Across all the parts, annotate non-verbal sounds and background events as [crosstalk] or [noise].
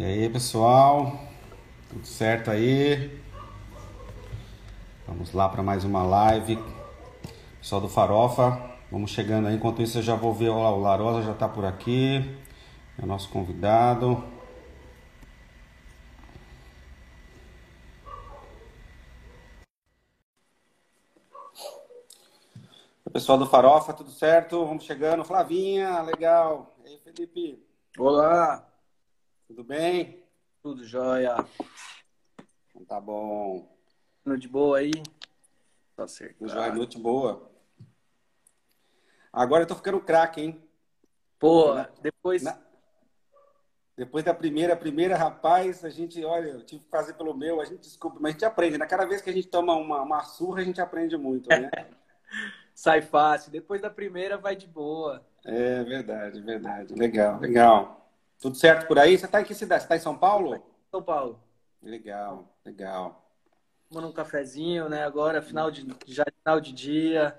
E aí, pessoal? Tudo certo aí? Vamos lá para mais uma live. Pessoal do Farofa, vamos chegando aí. Enquanto isso, eu já vou ver o Larosa já está por aqui. É o nosso convidado. Pessoal do Farofa, tudo certo? Vamos chegando. Flavinha, legal. E aí, Felipe? Olá. Tudo bem? Tudo jóia. Então tá bom. Noite boa aí? Tá certo. Jóia, noite boa. Agora eu tô ficando craque, hein? Pô, depois. Na... Depois da primeira, primeira, rapaz, a gente, olha, eu tive que fazer pelo meu, a gente desculpa, mas a gente aprende. Na né? cada vez que a gente toma uma, uma surra, a gente aprende muito, né? [laughs] Sai fácil. Depois da primeira, vai de boa. É verdade, verdade. Legal, legal. Tudo certo por aí? Você está em que cidade? Você está em São Paulo? São Paulo. Legal, legal. Tomando um cafezinho, né? Agora, final de, já é final de dia.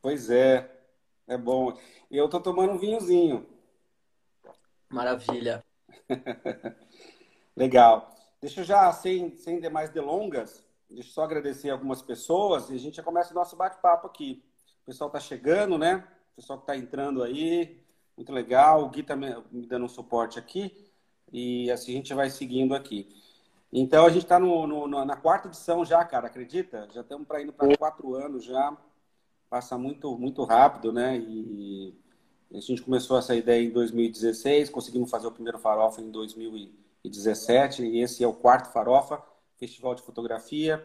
Pois é, é bom. E eu tô tomando um vinhozinho. Maravilha. [laughs] Legal. Deixa eu já, sem, sem demais delongas, deixa eu só agradecer algumas pessoas e a gente já começa o nosso bate-papo aqui. O pessoal está chegando, né? O pessoal que está entrando aí, muito legal. O Gui também tá me dando um suporte aqui. E assim a gente vai seguindo aqui. Então a gente está na quarta edição já, cara, acredita? Já estamos para indo para quatro anos já. Passa muito, muito rápido, né? E a gente começou essa ideia em 2016, conseguimos fazer o primeiro farofa em 2017, e esse é o quarto farofa, festival de fotografia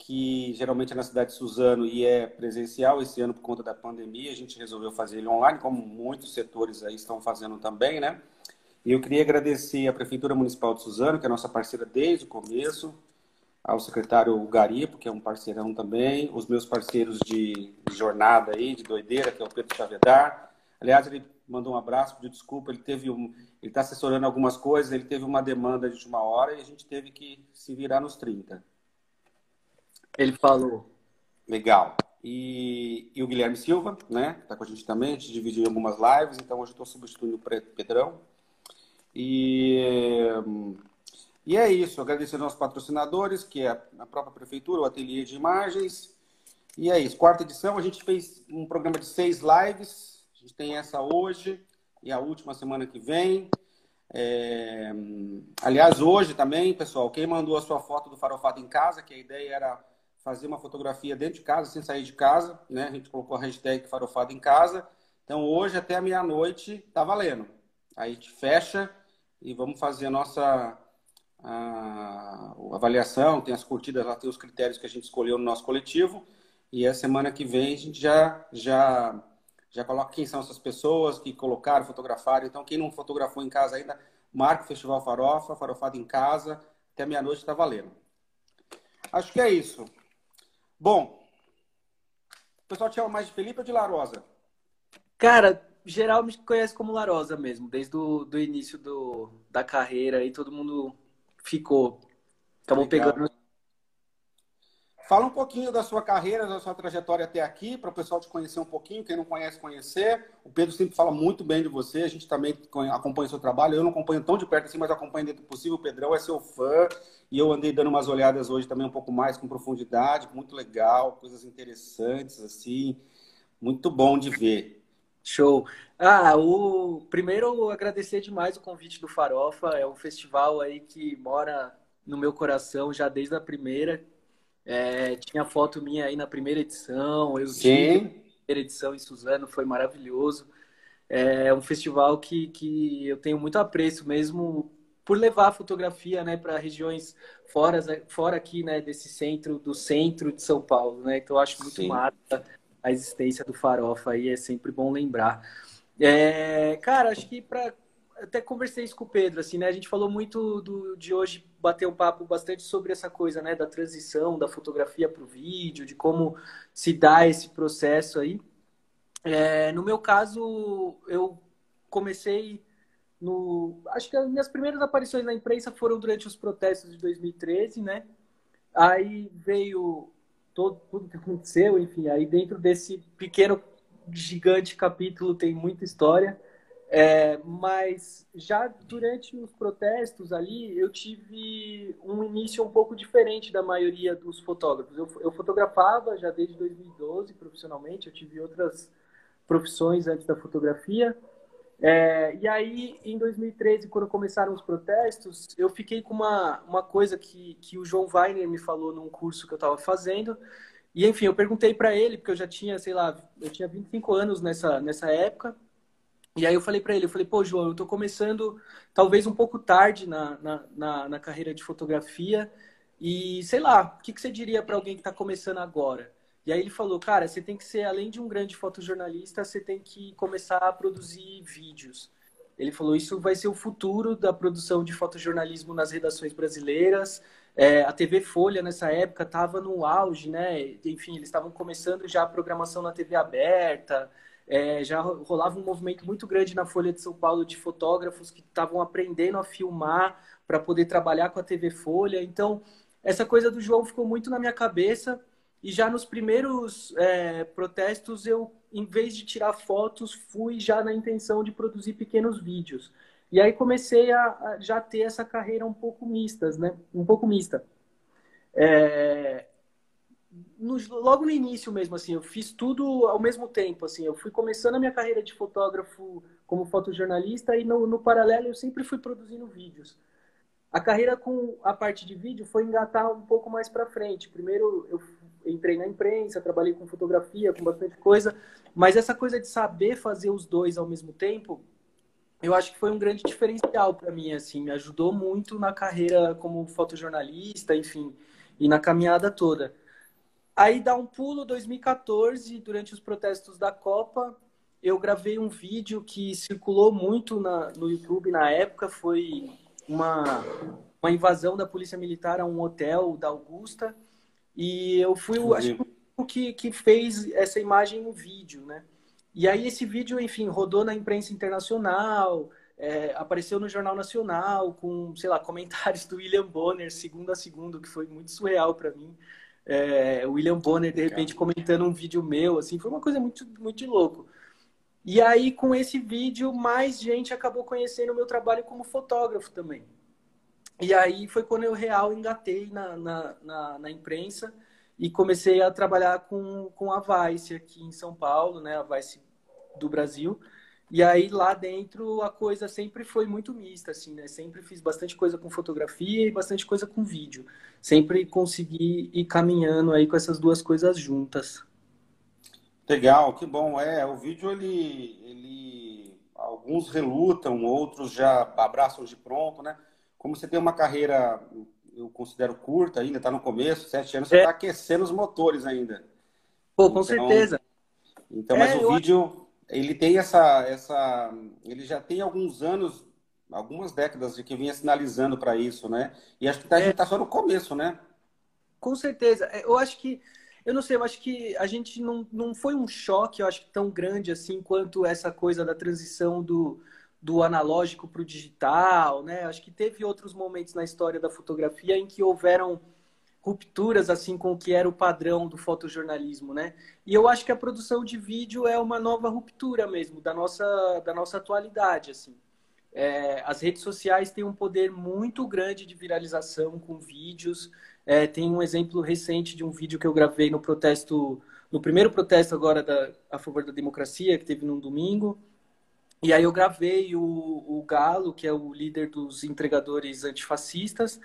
que geralmente é na cidade de Suzano e é presencial. Esse ano, por conta da pandemia, a gente resolveu fazer ele online, como muitos setores aí estão fazendo também, né? E eu queria agradecer à Prefeitura Municipal de Suzano, que é nossa parceira desde o começo, ao secretário Garipo, que é um parceirão também, os meus parceiros de, jornada aí, de doideira, que é o Pedro Chavedar. Aliás, ele mandou um abraço, pediu desculpa, ele teve um, ele está assessorando algumas coisas, ele teve uma demanda de última hora e a gente teve que se virar nos 30. Ele falou. Legal. E, e o Guilherme Silva, né? Que tá com a gente também. A gente dividiu em algumas lives, então hoje eu estou substituindo o Pedrão. E, e é isso. Agradecer aos nossos patrocinadores, que é a própria prefeitura, o Ateliê de Imagens. E é isso. Quarta edição, a gente fez um programa de seis lives. A gente tem essa hoje e a última semana que vem. É... Aliás, hoje também, pessoal, quem mandou a sua foto do farofado em casa, que a ideia era fazer uma fotografia dentro de casa, sem sair de casa, né? A gente colocou a hashtag farofado em casa. Então, hoje até a meia-noite tá valendo. Aí a gente fecha e vamos fazer a nossa a, a avaliação, tem as curtidas lá, tem os critérios que a gente escolheu no nosso coletivo. E a semana que vem a gente já, já, já coloca quem são essas pessoas que colocaram, fotografaram. Então, quem não fotografou em casa ainda, marca o Festival Farofa, Farofado em Casa. Até meia-noite está valendo. Acho que é isso. Bom, o pessoal te chama mais de Felipe ou de Larosa? Cara, geral me conhece como Larosa mesmo, desde o do início do, da carreira e todo mundo ficou. Acabou pegando Fala um pouquinho da sua carreira, da sua trajetória até aqui, para o pessoal te conhecer um pouquinho, quem não conhece, conhecer. O Pedro sempre fala muito bem de você, a gente também acompanha o seu trabalho. Eu não acompanho tão de perto assim, mas acompanho dentro do possível. O Pedrão é seu fã e eu andei dando umas olhadas hoje também um pouco mais com profundidade, muito legal, coisas interessantes, assim. Muito bom de ver. Show. Ah, o primeiro agradecer demais o convite do Farofa. É um festival aí que mora no meu coração já desde a primeira é, tinha foto minha aí na primeira edição. Eu tive primeira edição em Suzano, foi maravilhoso. É um festival que, que eu tenho muito apreço mesmo por levar a fotografia né, para regiões fora, fora aqui né, desse centro, do centro de São Paulo. Né? Então eu acho muito massa a existência do Farofa aí, é sempre bom lembrar. É, cara, acho que para até conversei isso com o Pedro, assim, né? A gente falou muito do, de hoje bater um papo bastante sobre essa coisa, né? Da transição da fotografia para o vídeo, de como se dá esse processo aí. É, no meu caso, eu comecei no. Acho que as minhas primeiras aparições na imprensa foram durante os protestos de 2013, né? Aí veio todo, tudo que aconteceu, enfim, aí dentro desse pequeno, gigante capítulo tem muita história. É, mas já durante os protestos ali, eu tive um início um pouco diferente da maioria dos fotógrafos. Eu, eu fotografava já desde 2012 profissionalmente, eu tive outras profissões antes da fotografia. É, e aí, em 2013, quando começaram os protestos, eu fiquei com uma, uma coisa que, que o João Weiner me falou num curso que eu estava fazendo. E, enfim, eu perguntei para ele, porque eu já tinha, sei lá, eu tinha 25 anos nessa, nessa época. E aí eu falei para ele, eu falei, pô, João, eu estou começando talvez um pouco tarde na, na, na, na carreira de fotografia. E, sei lá, o que, que você diria para alguém que está começando agora? E aí ele falou, cara, você tem que ser, além de um grande fotojornalista, você tem que começar a produzir vídeos. Ele falou, isso vai ser o futuro da produção de fotojornalismo nas redações brasileiras. É, a TV Folha, nessa época, estava no auge, né? Enfim, eles estavam começando já a programação na TV aberta. É, já rolava um movimento muito grande na Folha de São Paulo de fotógrafos que estavam aprendendo a filmar para poder trabalhar com a TV Folha. Então, essa coisa do João ficou muito na minha cabeça e já nos primeiros é, protestos, eu, em vez de tirar fotos, fui já na intenção de produzir pequenos vídeos. E aí comecei a, a já ter essa carreira um pouco mistas, né? Um pouco mista. É, no, logo no início mesmo, assim, eu fiz tudo ao mesmo tempo, assim, eu fui começando a minha carreira de fotógrafo como fotojornalista e no, no paralelo eu sempre fui produzindo vídeos. A carreira com a parte de vídeo foi engatar um pouco mais para frente. Primeiro eu entrei na imprensa, trabalhei com fotografia, com bastante coisa, mas essa coisa de saber fazer os dois ao mesmo tempo, eu acho que foi um grande diferencial para mim, assim, me ajudou muito na carreira como fotojornalista, enfim, e na caminhada toda. Aí dá um pulo 2014, durante os protestos da Copa, eu gravei um vídeo que circulou muito na, no YouTube na época, foi uma, uma invasão da polícia militar a um hotel da Augusta, e eu fui o, acho que, que fez essa imagem no vídeo, né? E aí esse vídeo, enfim, rodou na imprensa internacional, é, apareceu no Jornal Nacional, com, sei lá, [laughs] comentários do William Bonner, segundo a segundo, que foi muito surreal para mim. É, William Bonner, de repente, comentando um vídeo meu, assim, foi uma coisa muito, muito de louco. E aí, com esse vídeo, mais gente acabou conhecendo o meu trabalho como fotógrafo também. E aí foi quando eu real engatei na, na, na, na imprensa e comecei a trabalhar com, com a Vice aqui em São Paulo, né? A Vice do Brasil. E aí lá dentro a coisa sempre foi muito mista, assim, né? Sempre fiz bastante coisa com fotografia e bastante coisa com vídeo. Sempre consegui ir caminhando aí com essas duas coisas juntas. Legal, que bom. É, o vídeo ele, ele alguns relutam, outros já abraçam de pronto, né? como você tem uma carreira, eu considero curta ainda, está no começo, sete anos, você está é. aquecendo os motores ainda. Pô, com então, certeza. Então, mas é, o vídeo, ele tem essa, essa, ele já tem alguns anos, algumas décadas de que vinha sinalizando para isso, né? E acho que tá, a gente está só no começo, né? Com certeza. É, eu acho que, eu não sei, eu acho que a gente não, não foi um choque, eu acho que tão grande assim, quanto essa coisa da transição do, do analógico para o digital, né? Acho que teve outros momentos na história da fotografia em que houveram rupturas assim com o que era o padrão do fotojornalismo, né? E eu acho que a produção de vídeo é uma nova ruptura mesmo da nossa da nossa atualidade, assim. É, as redes sociais têm um poder muito grande de viralização com vídeos. É, tem um exemplo recente de um vídeo que eu gravei no protesto, no primeiro protesto agora da, a favor da democracia que teve num domingo e aí eu gravei o, o Galo, que é o líder dos entregadores antifascistas,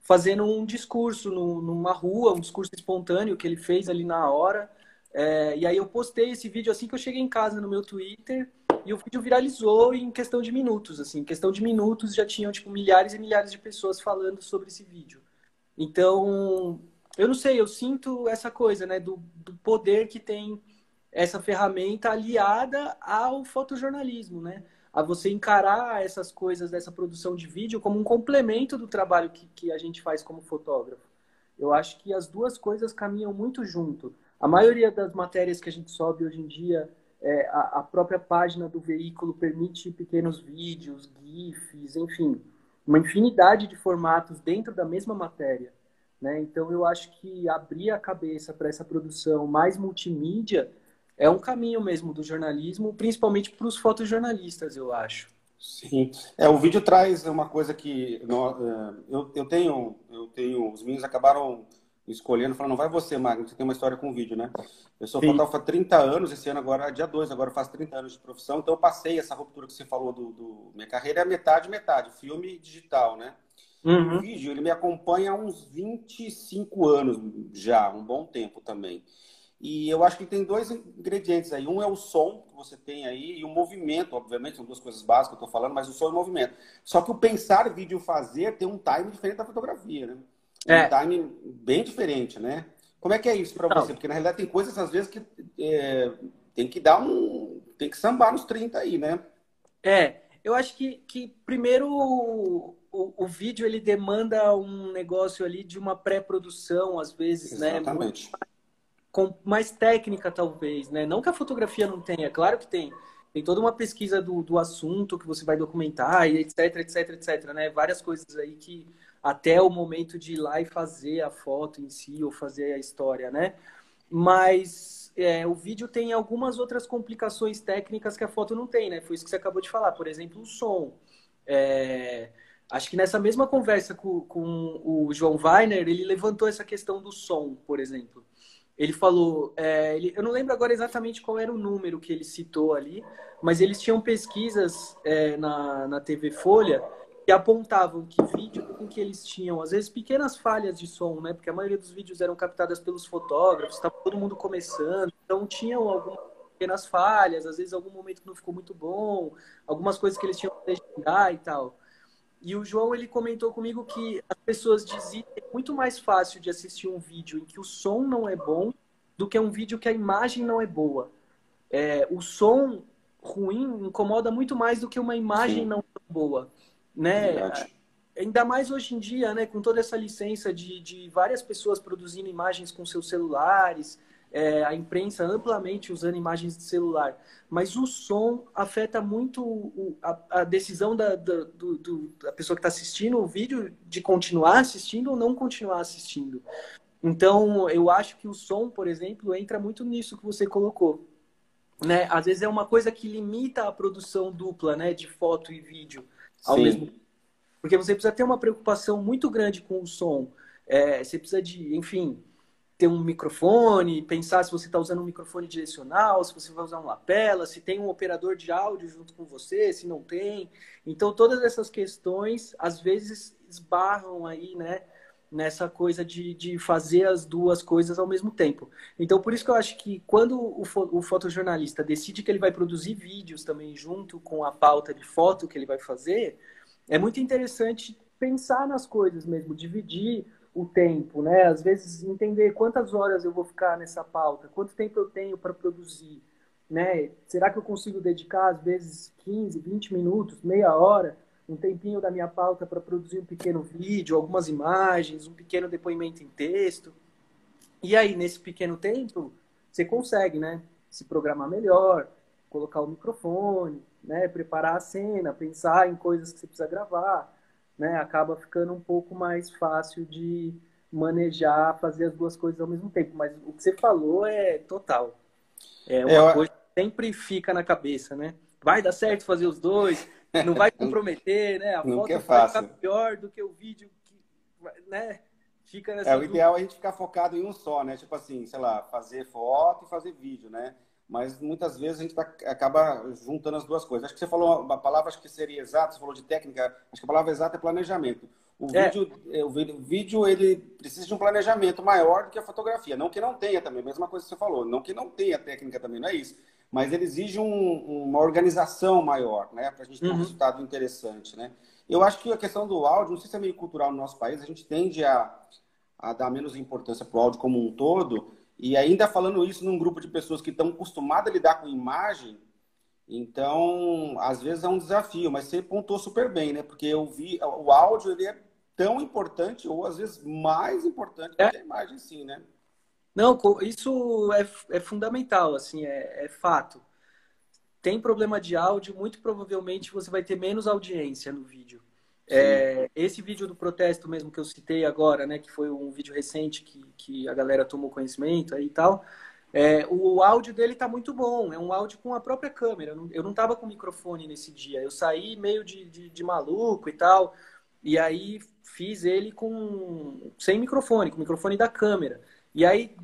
fazendo um discurso no, numa rua, um discurso espontâneo que ele fez ali na hora. É, e aí eu postei esse vídeo assim que eu cheguei em casa no meu Twitter e o vídeo viralizou em questão de minutos, assim, em questão de minutos já tinham tipo milhares e milhares de pessoas falando sobre esse vídeo. Então, eu não sei, eu sinto essa coisa, né, do, do poder que tem essa ferramenta aliada ao fotojornalismo, né? A você encarar essas coisas dessa produção de vídeo como um complemento do trabalho que, que a gente faz como fotógrafo. Eu acho que as duas coisas caminham muito junto. A maioria das matérias que a gente sobe hoje em dia, é, a, a própria página do veículo permite pequenos vídeos, GIFs, enfim, uma infinidade de formatos dentro da mesma matéria. Né? Então, eu acho que abrir a cabeça para essa produção mais multimídia é um caminho mesmo do jornalismo, principalmente para os fotojornalistas, eu acho. Sim, é o vídeo traz uma coisa que nós, é, eu, eu tenho, eu tenho, os meninos acabaram escolhendo, falando, não vai você, Magno, você tem uma história com vídeo, né? Eu sou fotógrafo há 30 anos, esse ano agora, dia 2, agora eu faço 30 anos de profissão, então eu passei essa ruptura que você falou do, do minha carreira é metade, metade, filme digital, né? Uhum. O vídeo, ele me acompanha há uns 25 anos já, um bom tempo também. E eu acho que tem dois ingredientes aí. Um é o som que você tem aí e o movimento, obviamente, são duas coisas básicas que eu estou falando, mas o som e o movimento. Só que o pensar, vídeo fazer tem um time diferente da fotografia, né? É. Um time bem diferente, né? Como é que é isso para você? Porque na realidade tem coisas às vezes que é, tem que dar um. tem que sambar nos 30 aí, né? É, eu acho que, que primeiro o, o, o vídeo ele demanda um negócio ali de uma pré-produção, às vezes, Exatamente. né? Exatamente com mais técnica, talvez, né? Não que a fotografia não tenha, claro que tem. Tem toda uma pesquisa do, do assunto que você vai documentar, e etc, etc, etc, né? Várias coisas aí que até o momento de ir lá e fazer a foto em si, ou fazer a história, né? Mas é, o vídeo tem algumas outras complicações técnicas que a foto não tem, né? Foi isso que você acabou de falar. Por exemplo, o som. É... Acho que nessa mesma conversa com, com o João Weiner, ele levantou essa questão do som, por exemplo. Ele falou, é, ele, eu não lembro agora exatamente qual era o número que ele citou ali, mas eles tinham pesquisas é, na, na TV Folha que apontavam que vídeo em que eles tinham, às vezes, pequenas falhas de som, né? Porque a maioria dos vídeos eram captadas pelos fotógrafos, estava todo mundo começando, então tinham algumas pequenas falhas, às vezes algum momento que não ficou muito bom, algumas coisas que eles tinham que legendar e tal. E o João ele comentou comigo que as pessoas diziam que é muito mais fácil de assistir um vídeo em que o som não é bom do que um vídeo que a imagem não é boa. É, o som ruim incomoda muito mais do que uma imagem Sim. não boa, né? Verdade. Ainda mais hoje em dia, né, com toda essa licença de, de várias pessoas produzindo imagens com seus celulares, é, a imprensa amplamente usando imagens de celular, mas o som afeta muito o, a, a, decisão da, da, do, do, da pessoa que está assistindo o vídeo de continuar assistindo ou não continuar assistindo. Então, eu acho que o som, por exemplo, entra muito nisso que você colocou. Né? Às vezes é uma coisa que limita a produção dupla né, de foto e vídeo ao Sim. mesmo. Porque você precisa ter uma preocupação muito grande com o som. É, você precisa de, enfim, ter um microfone, pensar se você está usando um microfone direcional, se você vai usar um lapela, se tem um operador de áudio junto com você, se não tem. Então, todas essas questões, às vezes, esbarram aí, né? Nessa coisa de, de fazer as duas coisas ao mesmo tempo. Então, por isso que eu acho que quando o, o fotojornalista decide que ele vai produzir vídeos também junto com a pauta de foto que ele vai fazer, é muito interessante pensar nas coisas mesmo, dividir o tempo, né? Às vezes entender quantas horas eu vou ficar nessa pauta, quanto tempo eu tenho para produzir, né? Será que eu consigo dedicar às vezes 15, 20 minutos, meia hora, um tempinho da minha pauta para produzir um pequeno vídeo, algumas imagens, um pequeno depoimento em texto? E aí, nesse pequeno tempo, você consegue, né? Se programar melhor, colocar o microfone, né? Preparar a cena, pensar em coisas que você precisa gravar né, acaba ficando um pouco mais fácil de manejar, fazer as duas coisas ao mesmo tempo. Mas o que você falou é total. É uma é, coisa que sempre fica na cabeça, né? Vai dar certo fazer os dois, não vai [laughs] comprometer, né? A foto é vai ficar pior do que o vídeo, que, né? Fica nessa é, o ideal é a gente ficar focado em um só, né? Tipo assim, sei lá, fazer foto e fazer vídeo, né? mas muitas vezes a gente tá, acaba juntando as duas coisas. Acho que você falou uma palavra acho que seria exata, você falou de técnica, acho que a palavra exata é planejamento. O, é. Vídeo, é, o vídeo ele precisa de um planejamento maior do que a fotografia. Não que não tenha também, mesma coisa que você falou. Não que não tenha técnica também, não é isso. Mas ele exige um, uma organização maior, né? Para a gente ter uhum. um resultado interessante, né? Eu acho que a questão do áudio, não sei se é meio cultural no nosso país, a gente tende a, a dar menos importância para o áudio como um todo, e ainda falando isso num grupo de pessoas que estão acostumadas a lidar com imagem, então, às vezes é um desafio, mas você pontuou super bem, né? Porque eu vi, o áudio ele é tão importante, ou às vezes mais importante é. que a imagem, sim, né? Não, isso é, é fundamental, assim, é, é fato. Tem problema de áudio, muito provavelmente você vai ter menos audiência no vídeo. É, esse vídeo do protesto mesmo que eu citei agora, né, que foi um vídeo recente que, que a galera tomou conhecimento aí e tal, É, o áudio dele tá muito bom, é um áudio com a própria câmera. Eu não tava com microfone nesse dia. Eu saí meio de, de, de maluco e tal. E aí fiz ele com sem microfone, com o microfone da câmera. E aí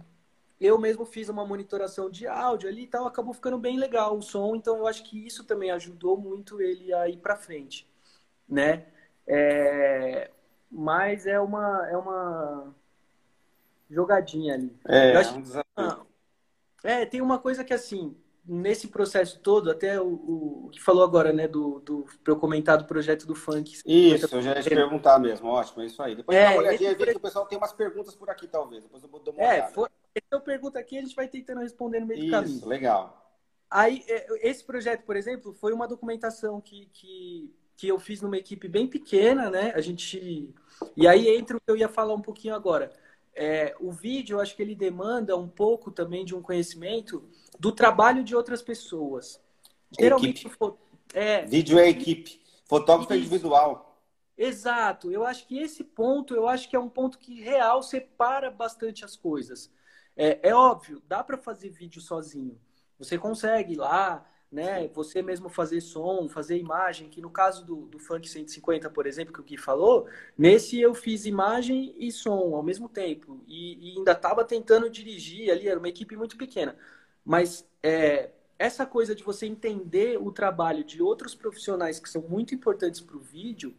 eu mesmo fiz uma monitoração de áudio ali e tal, acabou ficando bem legal o som, então eu acho que isso também ajudou muito ele a ir para frente, né? É... Mas é uma é uma jogadinha ali. É, acho... um desafio. é, tem uma coisa que assim, nesse processo todo, até o, o que falou agora, né, do, do para eu comentar do projeto do funk. Isso, eu já ia te perguntar mesmo, ótimo, é isso aí. Depois é, dá uma olhadinha esse... que o pessoal tem umas perguntas por aqui, talvez. Depois eu vou dar uma é, olhada. For... eu pergunta aqui, a gente vai tentando responder no meio isso, do caminho. Isso, legal. Aí, é, esse projeto, por exemplo, foi uma documentação que, que, que eu fiz numa equipe bem pequena, né? A gente. E aí entra o que eu ia falar um pouquinho agora. É, o vídeo, eu acho que ele demanda um pouco também de um conhecimento do trabalho de outras pessoas. Geralmente, equipe. É, vídeo é equipe, fotógrafo é individual. Exato. Eu acho que esse ponto, eu acho que é um ponto que real separa bastante as coisas. É, é óbvio, dá para fazer vídeo sozinho. Você consegue ir lá, né? Você mesmo fazer som, fazer imagem, que no caso do, do Funk 150, por exemplo, que o Gui falou, nesse eu fiz imagem e som ao mesmo tempo. E, e ainda estava tentando dirigir ali, era uma equipe muito pequena. Mas é, essa coisa de você entender o trabalho de outros profissionais que são muito importantes para o vídeo,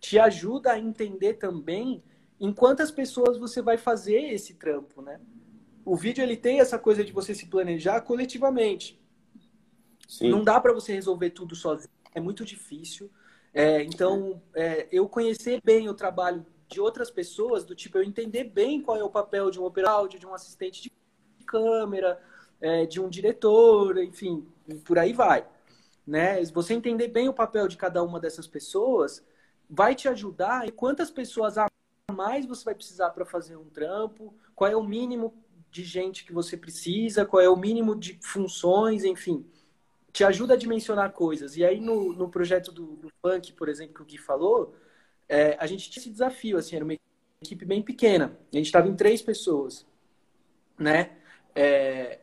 te ajuda a entender também em quantas pessoas você vai fazer esse trampo, né? O vídeo ele tem essa coisa de você se planejar coletivamente. Sim. Não dá para você resolver tudo sozinho, é muito difícil. É, então, é, eu conhecer bem o trabalho de outras pessoas, do tipo, eu entender bem qual é o papel de um operador, de um assistente de câmera, é, de um diretor, enfim, por aí vai. Né? Você entender bem o papel de cada uma dessas pessoas vai te ajudar e quantas pessoas a mais você vai precisar para fazer um trampo, qual é o mínimo de gente que você precisa, qual é o mínimo de funções, enfim te ajuda a dimensionar coisas. E aí, no, no projeto do, do Funk, por exemplo, que o Gui falou, é, a gente tinha esse desafio, assim, era uma equipe bem pequena. A gente estava em três pessoas, né? É,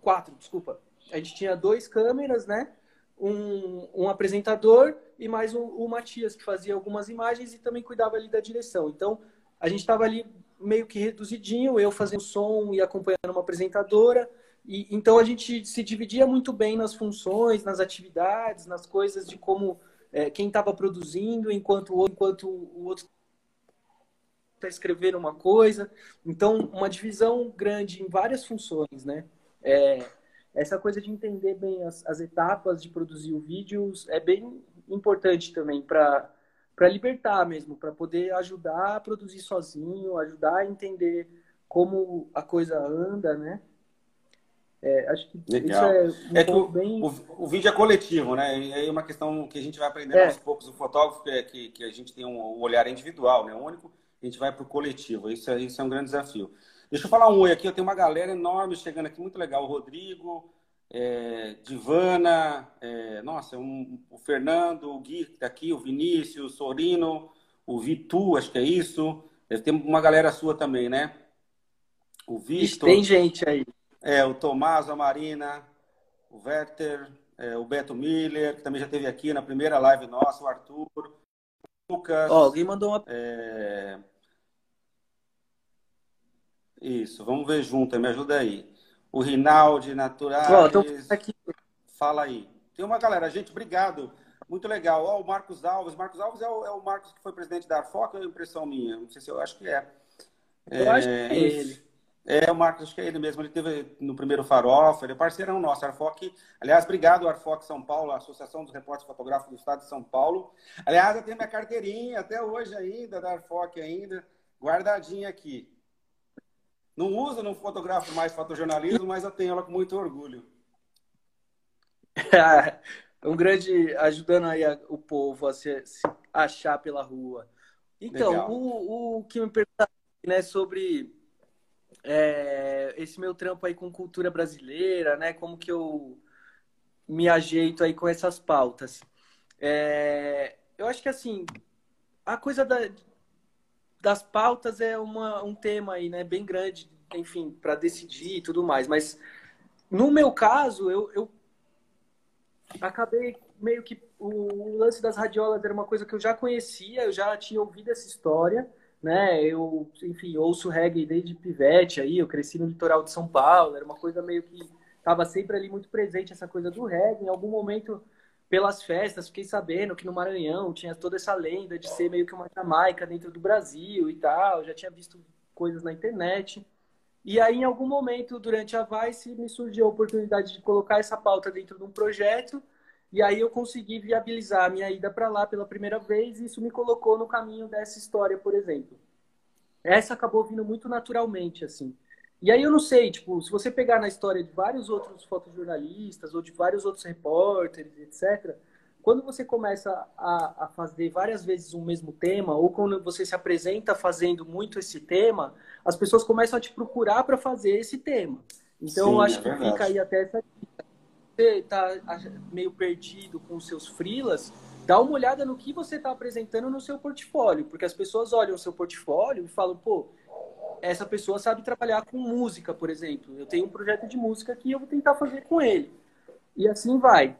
quatro, desculpa. A gente tinha dois câmeras, né? Um, um apresentador e mais o, o Matias, que fazia algumas imagens e também cuidava ali da direção. Então, a gente estava ali meio que reduzidinho, eu fazendo som e acompanhando uma apresentadora, e, então a gente se dividia muito bem nas funções, nas atividades, nas coisas de como é, quem estava produzindo, enquanto o, enquanto o outro está escrevendo uma coisa. Então, uma divisão grande em várias funções, né? É, essa coisa de entender bem as, as etapas de produzir o vídeo é bem importante também para para libertar mesmo, para poder ajudar a produzir sozinho, ajudar a entender como a coisa anda, né? É, acho que Legal. isso é, um é que o, bem... o, o, vídeo é coletivo, né? E é uma questão que a gente vai aprendendo é. aos poucos. O fotógrafo é que, que a gente tem um, olhar individual, né? único, a gente vai para o coletivo. Isso é, isso é um grande desafio. Deixa eu falar um oi aqui. Eu tenho uma galera enorme chegando aqui, muito legal. O Rodrigo, é, Divana, é, nossa, um, o Fernando, o Gui que está aqui, o Vinícius, o Sorino, o Vitu, acho que é isso. Deve ter uma galera sua também, né? O Vitor. Tem gente aí. É, o Tomás, a Marina, o Werther, é, o Beto Miller, que também já esteve aqui na primeira live nossa, o Arthur, o Lucas. Ó, alguém mandou uma. É... Isso, vamos ver junto, me ajuda aí. O Rinaldi, aqui. Fala aí. Tem uma galera, gente, obrigado. Muito legal. Ó, o Marcos Alves. Marcos Alves é o, é o Marcos que foi presidente da Arfoc, é impressão minha. Não sei se eu acho que é. Eu é, acho que é ele. É, o Marcos, acho que é ele mesmo. Ele teve no primeiro Farofa, ele é parceirão nosso, Arfoc. Aliás, obrigado, Arfoc São Paulo, a Associação dos Repórteres Fotográficos do Estado de São Paulo. Aliás, eu tenho minha carteirinha até hoje ainda, da Arfoc ainda, guardadinha aqui. Não uso, não fotografo mais fotojornalismo, mas eu tenho ela com muito orgulho. [laughs] um grande ajudando aí o povo a se, se achar pela rua. Então, o, o que me perguntaram né, sobre é, esse meu trampo aí com cultura brasileira, né? Como que eu me ajeito aí com essas pautas. É, eu acho que assim, a coisa da, das pautas é uma, um tema aí, né? Bem grande, enfim, para decidir e tudo mais. Mas no meu caso, eu, eu acabei meio que o lance das radiolas era uma coisa que eu já conhecia, eu já tinha ouvido essa história, né? Eu, enfim, ouço reggae desde pivete aí, eu cresci no litoral de São Paulo, era uma coisa meio que estava sempre ali muito presente essa coisa do reggae. Em algum momento, pelas festas, fiquei sabendo que no Maranhão tinha toda essa lenda de ser meio que uma Jamaica dentro do Brasil e tal. Já tinha visto coisas na internet. E aí, em algum momento, durante a Vice, me surgiu a oportunidade de colocar essa pauta dentro de um projeto. E aí eu consegui viabilizar a minha ida para lá pela primeira vez, e isso me colocou no caminho dessa história, por exemplo. Essa acabou vindo muito naturalmente, assim. E aí eu não sei, tipo, se você pegar na história de vários outros fotojornalistas ou de vários outros repórteres, etc., quando você começa a, a, fazer várias vezes o mesmo tema, ou quando você se apresenta fazendo muito esse tema, as pessoas começam a te procurar para fazer esse tema. Então, Sim, eu acho é que fica aí até essa dica você está meio perdido com os seus freelas, dá uma olhada no que você está apresentando no seu portfólio, porque as pessoas olham o seu portfólio e falam, pô, essa pessoa sabe trabalhar com música, por exemplo. Eu tenho um projeto de música que eu vou tentar fazer com ele. E assim vai.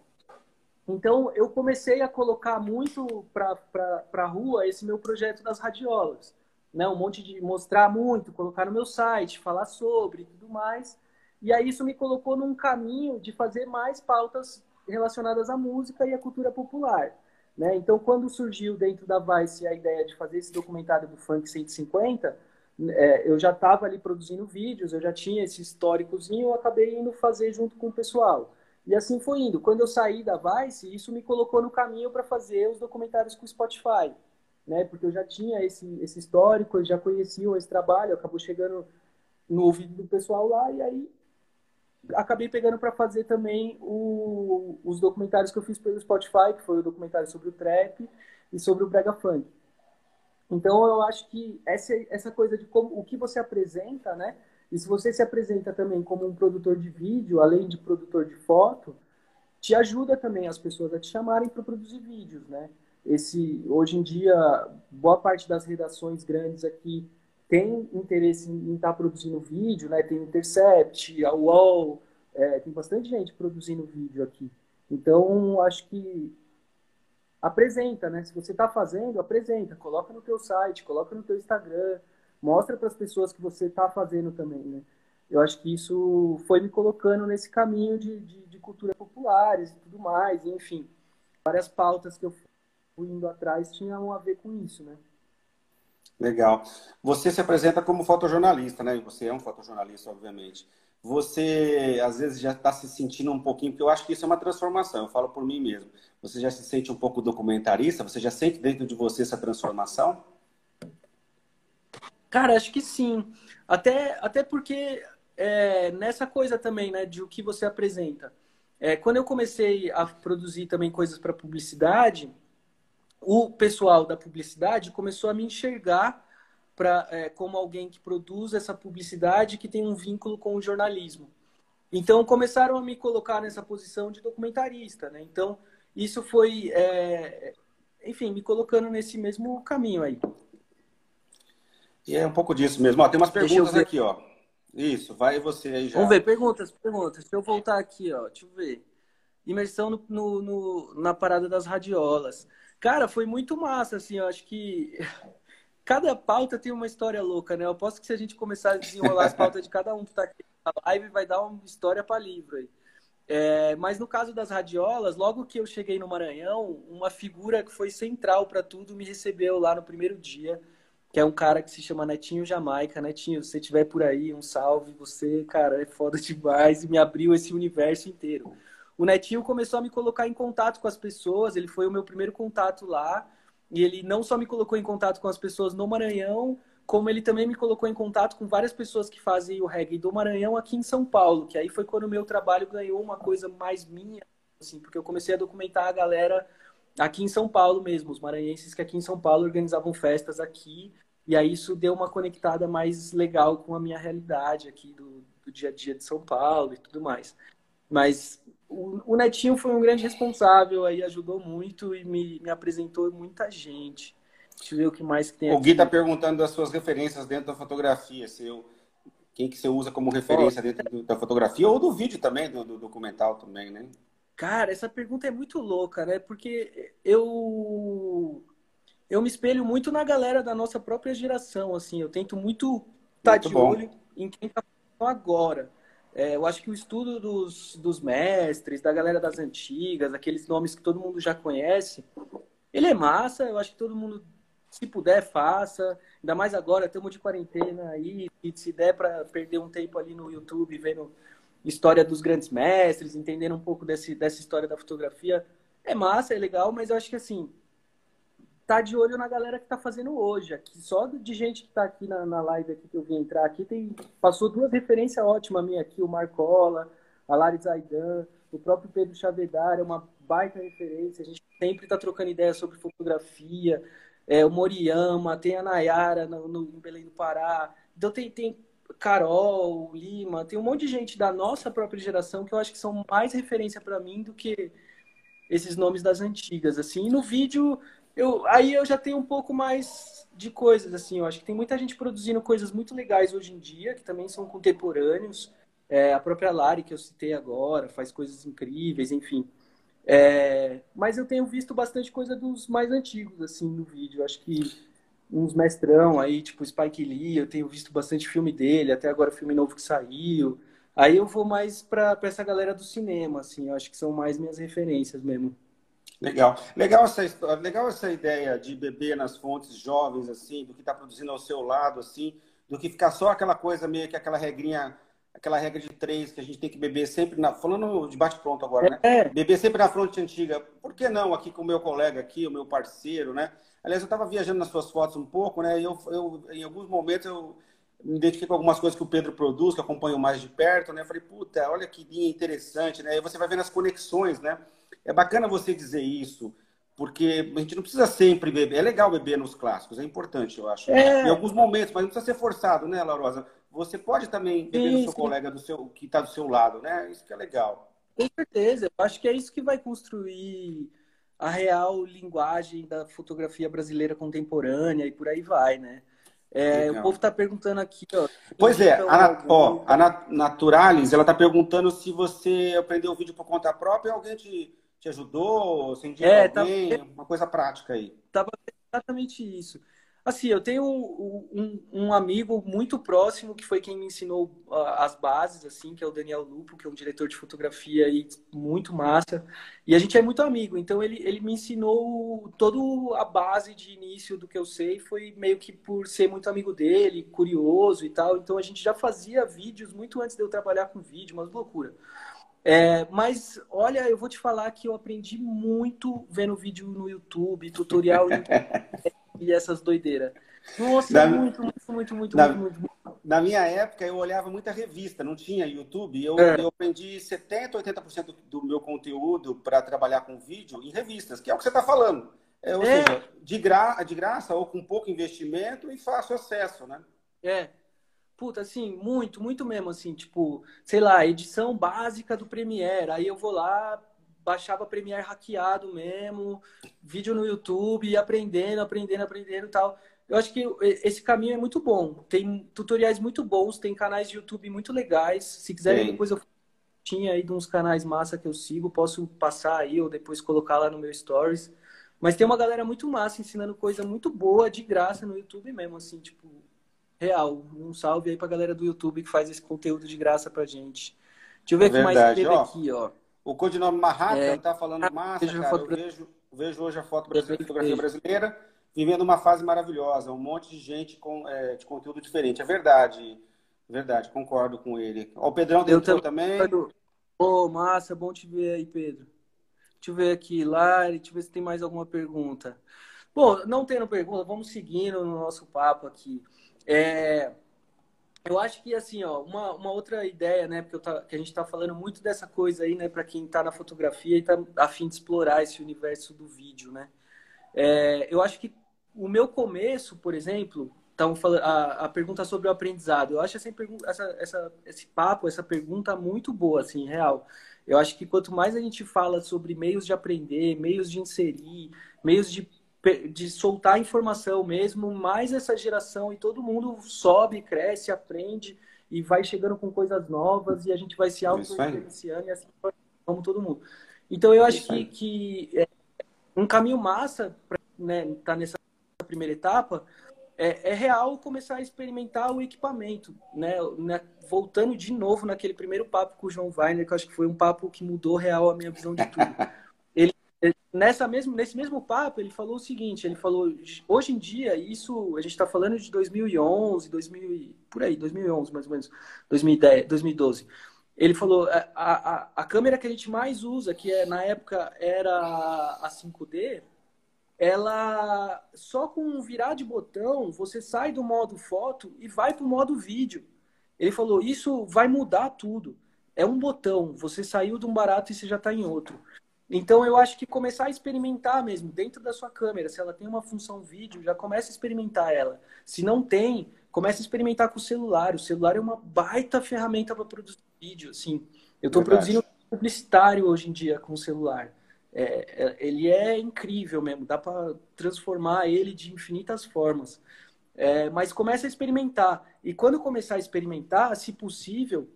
Então, eu comecei a colocar muito para a rua esse meu projeto das radiolas. Né? Um monte de mostrar muito, colocar no meu site, falar sobre e tudo mais. E aí isso me colocou num caminho de fazer mais pautas relacionadas à música e à cultura popular. Né? Então, quando surgiu dentro da Vice a ideia de fazer esse documentário do Funk 150, é, eu já estava ali produzindo vídeos, eu já tinha esse históricozinho, eu acabei indo fazer junto com o pessoal. E assim foi indo. Quando eu saí da Vice, isso me colocou no caminho para fazer os documentários com o Spotify. Né? Porque eu já tinha esse, esse histórico, eu já conhecia esse trabalho, acabou chegando no ouvido do pessoal lá, e aí acabei pegando para fazer também o, os documentários que eu fiz pelo Spotify, que foi o documentário sobre o trap e sobre o brega funk. Então eu acho que essa, essa coisa de como o que você apresenta, né? E se você se apresenta também como um produtor de vídeo, além de produtor de foto, te ajuda também as pessoas a te chamarem para produzir vídeos, né? Esse hoje em dia boa parte das redações grandes aqui tem interesse em estar tá produzindo vídeo, né? Tem Intercept, a UOL, é, tem bastante gente produzindo vídeo aqui. Então, acho que apresenta, né? Se você está fazendo, apresenta, coloca no teu site, coloca no teu Instagram, mostra para as pessoas que você está fazendo também, né? Eu acho que isso foi me colocando nesse caminho de, de, de cultura populares e tudo mais, enfim, várias pautas que eu fui indo atrás tinham a ver com isso, né? Legal. Você se apresenta como fotojornalista, né? Você é um fotojornalista, obviamente. Você, às vezes, já está se sentindo um pouquinho, porque eu acho que isso é uma transformação, eu falo por mim mesmo. Você já se sente um pouco documentarista? Você já sente dentro de você essa transformação? Cara, acho que sim. Até, até porque é, nessa coisa também, né, de o que você apresenta. É, quando eu comecei a produzir também coisas para publicidade, o pessoal da publicidade começou a me enxergar pra, é, como alguém que produz essa publicidade que tem um vínculo com o jornalismo. Então começaram a me colocar nessa posição de documentarista, né? Então isso foi, é, enfim, me colocando nesse mesmo caminho aí. E é um pouco disso mesmo. Ó, tem umas perguntas aqui, ó. Isso, vai você aí já. Vamos ver, perguntas, perguntas. Deixa eu voltar aqui, ó. Deixa eu ver. Imersão no, no, no na parada das radiolas. Cara, foi muito massa, assim, eu acho que [laughs] cada pauta tem uma história louca, né? Eu posso que se a gente começar a desenrolar as pautas de cada um que tá aqui na live, vai dar uma história para livro aí. É, mas no caso das radiolas, logo que eu cheguei no Maranhão, uma figura que foi central para tudo me recebeu lá no primeiro dia, que é um cara que se chama Netinho Jamaica. Netinho, se você estiver por aí, um salve. Você, cara, é foda [laughs] demais e me abriu esse universo inteiro o Netinho começou a me colocar em contato com as pessoas, ele foi o meu primeiro contato lá, e ele não só me colocou em contato com as pessoas no Maranhão, como ele também me colocou em contato com várias pessoas que fazem o reggae do Maranhão aqui em São Paulo, que aí foi quando o meu trabalho ganhou uma coisa mais minha, assim, porque eu comecei a documentar a galera aqui em São Paulo mesmo, os maranhenses que aqui em São Paulo organizavam festas aqui, e aí isso deu uma conectada mais legal com a minha realidade aqui do, do dia a dia de São Paulo e tudo mais. Mas o, Netinho foi um grande responsável aí, ajudou muito e me, me apresentou muita gente. Deixa eu ver o que mais que tem o Gui está perguntando das suas referências dentro da fotografia, seu. Quem que você usa como referência dentro da fotografia ou do vídeo também, do, do documental também, né? Cara, essa pergunta é muito louca, né? Porque eu eu me espelho muito na galera da nossa própria geração, assim. Eu tento muito estar tá de bom. olho em quem está agora. É, eu acho que o estudo dos, dos mestres, da galera das antigas, aqueles nomes que todo mundo já conhece, ele é massa. Eu acho que todo mundo, se puder, faça. Ainda mais agora, estamos de quarentena aí. E se der para perder um tempo ali no YouTube vendo história dos grandes mestres, entendendo um pouco desse, dessa história da fotografia, é massa, é legal, mas eu acho que assim, tá de olho na galera que tá fazendo hoje. Aqui, só de gente que tá aqui na, na live aqui que eu vim entrar aqui, tem, passou duas referências ótimas minha aqui, o Marcola, a Lari Zaidan, o próprio Pedro Chavedar, é uma baita referência. A gente sempre tá trocando ideias sobre fotografia. É, o Moriyama, tem a Nayara no, no, em Belém do Pará. Então tem, tem Carol, Lima, tem um monte de gente da nossa própria geração que eu acho que são mais referência para mim do que esses nomes das antigas, assim. E no vídeo eu, aí eu já tenho um pouco mais de coisas, assim, eu acho que tem muita gente produzindo coisas muito legais hoje em dia, que também são contemporâneos. É, a própria Lari, que eu citei agora, faz coisas incríveis, enfim. É, mas eu tenho visto bastante coisa dos mais antigos, assim, no vídeo. Acho que uns mestrão aí, tipo Spike Lee, eu tenho visto bastante filme dele, até agora filme novo que saiu. Aí eu vou mais para essa galera do cinema, assim, acho que são mais minhas referências mesmo. Legal. Legal essa, legal essa ideia de beber nas fontes jovens, assim, do que está produzindo ao seu lado, assim, do que ficar só aquela coisa meio que aquela regrinha, aquela regra de três que a gente tem que beber sempre na. Falando de bate-pronto agora, né? É. Beber sempre na fronte antiga. Por que não aqui com o meu colega aqui, o meu parceiro, né? Aliás, eu estava viajando nas suas fotos um pouco, né? E eu, eu, em alguns momentos eu me identifiquei com algumas coisas que o Pedro produz, que acompanho mais de perto, né? Eu falei, puta, olha que linha interessante, né? E você vai vendo as conexões, né? É bacana você dizer isso, porque a gente não precisa sempre beber. É legal beber nos clássicos, é importante, eu acho. É... Em alguns momentos, mas não precisa ser forçado, né, Laurosa? Você pode também beber sim, no seu sim. colega do seu, que está do seu lado, né? Isso que é legal. Com certeza. Eu acho que é isso que vai construir a real linguagem da fotografia brasileira contemporânea e por aí vai, né? É, o povo está perguntando aqui, ó. Pois é, a, ó, a Naturalis, ela está perguntando se você aprendeu o vídeo por conta própria alguém te, te ajudou? Você indica é, alguém? Tá... Uma coisa prática aí. Tava exatamente isso. Assim, eu tenho um, um, amigo muito próximo que foi quem me ensinou as bases, assim, que é o Daniel Lupo, que é um diretor de fotografia aí muito massa. E a gente é muito amigo, então ele, ele me ensinou toda a base de início do que eu sei, foi meio que por ser muito amigo dele, curioso e tal. Então a gente já fazia vídeos muito antes de eu trabalhar com vídeo, uma loucura. É, mas olha, eu vou te falar que eu aprendi muito vendo vídeo no YouTube, tutorial [laughs] e essas doideiras. Nossa, na, muito, muito, muito, muito, na, muito, muito, Na minha época, eu olhava muita revista, não tinha YouTube. Eu, é. eu aprendi 70%, 80% do meu conteúdo para trabalhar com vídeo em revistas, que é o que você está falando. É, ou é. seja, de, gra, de graça ou com pouco investimento e fácil acesso, né? É. Puta, assim, muito, muito mesmo, assim, tipo, sei lá, edição básica do Premiere. Aí eu vou lá, baixava Premiere hackeado mesmo, vídeo no YouTube, aprendendo, aprendendo, aprendendo e tal. Eu acho que esse caminho é muito bom. Tem tutoriais muito bons, tem canais de YouTube muito legais. Se quiserem, Sim. depois eu tinha aí de uns canais massa que eu sigo, posso passar aí ou depois colocar lá no meu stories. Mas tem uma galera muito massa ensinando coisa muito boa de graça no YouTube mesmo, assim, tipo, real. Um salve aí pra galera do YouTube que faz esse conteúdo de graça pra gente. Deixa eu ver o que mais teve aqui, ó. O codinome Marrata é, tá falando massa, cara. Eu vejo, vejo hoje a foto brasileira, fotografia brasileira vivendo uma fase maravilhosa. Um monte de gente com é, de conteúdo diferente. É verdade. Verdade, concordo com ele. Ó, o Pedrão tentou também. Ô, oh, massa, bom te ver aí, Pedro. Deixa eu ver aqui, Lari, deixa eu ver se tem mais alguma pergunta. Bom, não tendo pergunta, vamos seguindo no nosso papo aqui. É, eu acho que, assim, ó, uma, uma outra ideia, né, porque tá, que a gente está falando muito dessa coisa aí, né, para quem está na fotografia e está a fim de explorar esse universo do vídeo, né. É, eu acho que o meu começo, por exemplo, falando a, a pergunta sobre o aprendizado. Eu acho essa, essa, essa, esse papo, essa pergunta muito boa, assim, real. Eu acho que quanto mais a gente fala sobre meios de aprender, meios de inserir, meios de de soltar informação mesmo, mais essa geração e todo mundo sobe, cresce, aprende e vai chegando com coisas novas e a gente vai se auto-influenciando e assim como todo mundo. Então eu acho que, que é um caminho massa para né, tá nessa primeira etapa é, é, real começar a experimentar o equipamento, né? né? Voltando de novo naquele primeiro papo com o João Weiner, que eu acho que foi um papo que mudou real a minha visão de tudo. [laughs] Nessa mesmo, nesse mesmo papo, ele falou o seguinte, ele falou, hoje em dia, isso, a gente está falando de 2011, 2000, por aí, 2011 mais ou menos, 2010, 2012. Ele falou, a, a, a câmera que a gente mais usa, que é, na época era a 5D, ela só com um virar de botão você sai do modo foto e vai para o modo vídeo. Ele falou: isso vai mudar tudo. É um botão, você saiu de um barato e você já está em outro. Então eu acho que começar a experimentar mesmo dentro da sua câmera, se ela tem uma função vídeo, já começa a experimentar ela. Se não tem, começa a experimentar com o celular. O celular é uma baita ferramenta para produzir vídeo, assim. Eu estou produzindo publicitário hoje em dia com o celular. É, é, ele é incrível mesmo, dá para transformar ele de infinitas formas. É, mas começa a experimentar. E quando começar a experimentar, se possível,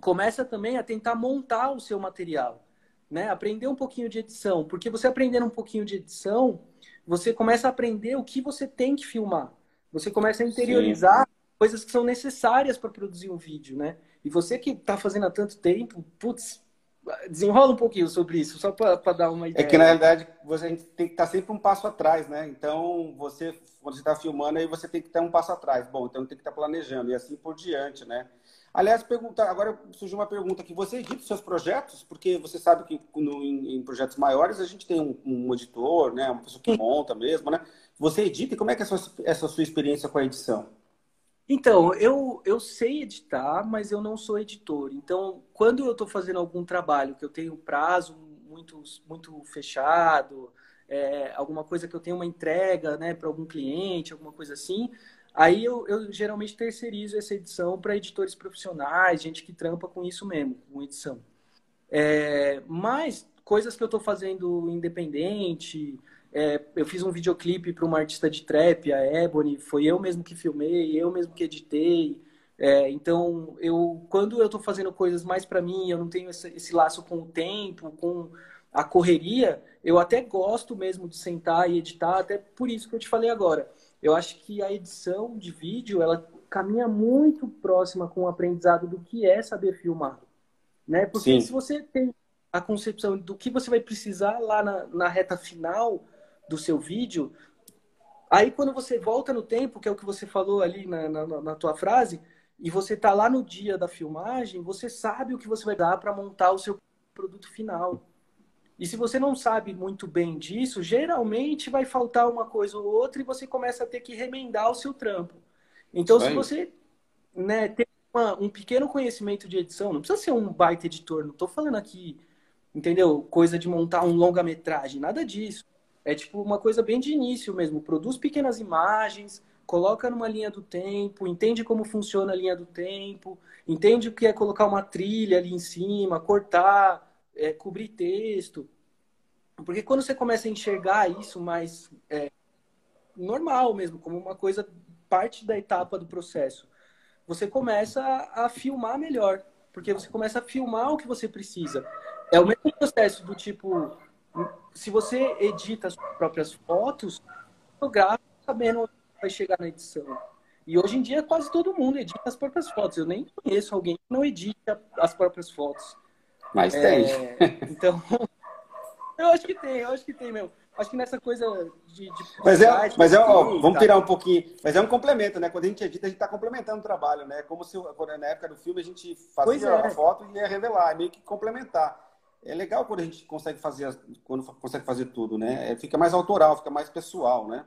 começa também a tentar montar o seu material. Né? Aprender um pouquinho de edição. Porque você aprendendo um pouquinho de edição, você começa a aprender o que você tem que filmar. Você começa a interiorizar Sim. coisas que são necessárias para produzir um vídeo, né? E você que está fazendo há tanto tempo, putz, Desenrola um pouquinho sobre isso, só para dar uma ideia. É que, na realidade, você, a gente tem que estar tá sempre um passo atrás, né? Então, você, quando você está filmando, aí você tem que estar um passo atrás. Bom, então tem que estar tá planejando, e assim por diante, né? Aliás, pergunta, agora surgiu uma pergunta aqui. Você edita os seus projetos? Porque você sabe que no, em, em, projetos maiores a gente tem um, um, editor, né? Uma pessoa que monta mesmo, né? Você edita e como é que é essa, essa sua experiência com a edição? Então, eu, eu sei editar, mas eu não sou editor. Então, quando eu estou fazendo algum trabalho que eu tenho prazo muito, muito fechado, é, alguma coisa que eu tenho uma entrega né, para algum cliente, alguma coisa assim, aí eu, eu geralmente terceirizo essa edição para editores profissionais, gente que trampa com isso mesmo, com edição. É, mas coisas que eu estou fazendo independente, é, eu fiz um videoclipe para uma artista de trap, a Ebony, foi eu mesmo que filmei, eu mesmo que editei. É, então, eu quando eu estou fazendo coisas mais para mim, eu não tenho esse, esse, laço com o tempo, com a correria, eu até gosto mesmo de sentar e editar, até por isso que eu te falei agora. Eu acho que a edição de vídeo, ela caminha muito próxima com o aprendizado do que é saber filmar. Né? Porque Sim. se você tem a concepção do que você vai precisar lá na, na reta final, do seu vídeo, aí quando você volta no tempo, que é o que você falou ali na, na, na tua frase, e você tá lá no dia da filmagem, você sabe o que você vai dar para montar o seu produto final. E se você não sabe muito bem disso, geralmente vai faltar uma coisa ou outra e você começa a ter que remendar o seu trampo. Então, se você né, tem uma, um pequeno conhecimento de edição, não precisa ser um baita editor, não estou falando aqui, entendeu? Coisa de montar um longa-metragem, nada disso. É tipo uma coisa bem de início mesmo. Produz pequenas imagens, coloca numa linha do tempo, entende como funciona a linha do tempo, entende o que é colocar uma trilha ali em cima, cortar, é, cobrir texto. Porque quando você começa a enxergar isso mais é, normal mesmo, como uma coisa, parte da etapa do processo, você começa a, filmar melhor. Porque você começa a filmar o que você precisa. É o mesmo processo do tipo, se você edita as próprias fotos, fotografa sabendo onde vai chegar na edição. E hoje em dia quase todo mundo edita as próprias fotos. Eu nem conheço alguém que não edita as próprias fotos. Mas é, tem. Então, [laughs] eu acho que tem, eu acho que tem mesmo. Acho que nessa coisa de. de mas é, mas é ó, vamos tá. tirar um pouquinho. Mas é um complemento, né? Quando a gente edita, a gente está complementando o trabalho, né? Como se na época do filme a gente fazia é. a foto e ia revelar, é meio que complementar é legal quando a gente consegue fazer quando consegue fazer tudo, né? É, fica mais autoral, fica mais pessoal, né?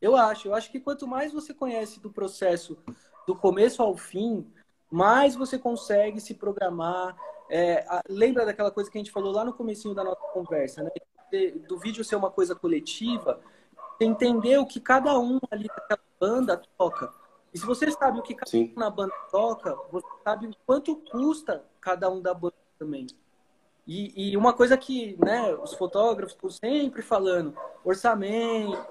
Eu acho, eu acho que quanto mais você conhece do processo do começo ao fim, mais você consegue se programar. É, a, lembra daquela coisa que a gente falou lá no comecinho da nossa conversa, né? Do vídeo ser uma coisa coletiva, entender o que cada um ali daquela banda toca. E se você sabe o que cada Sim. um na banda toca, você sabe o quanto custa cada um da banda também. E, e, uma coisa que né, os fotógrafos estão sempre falando, orçamento,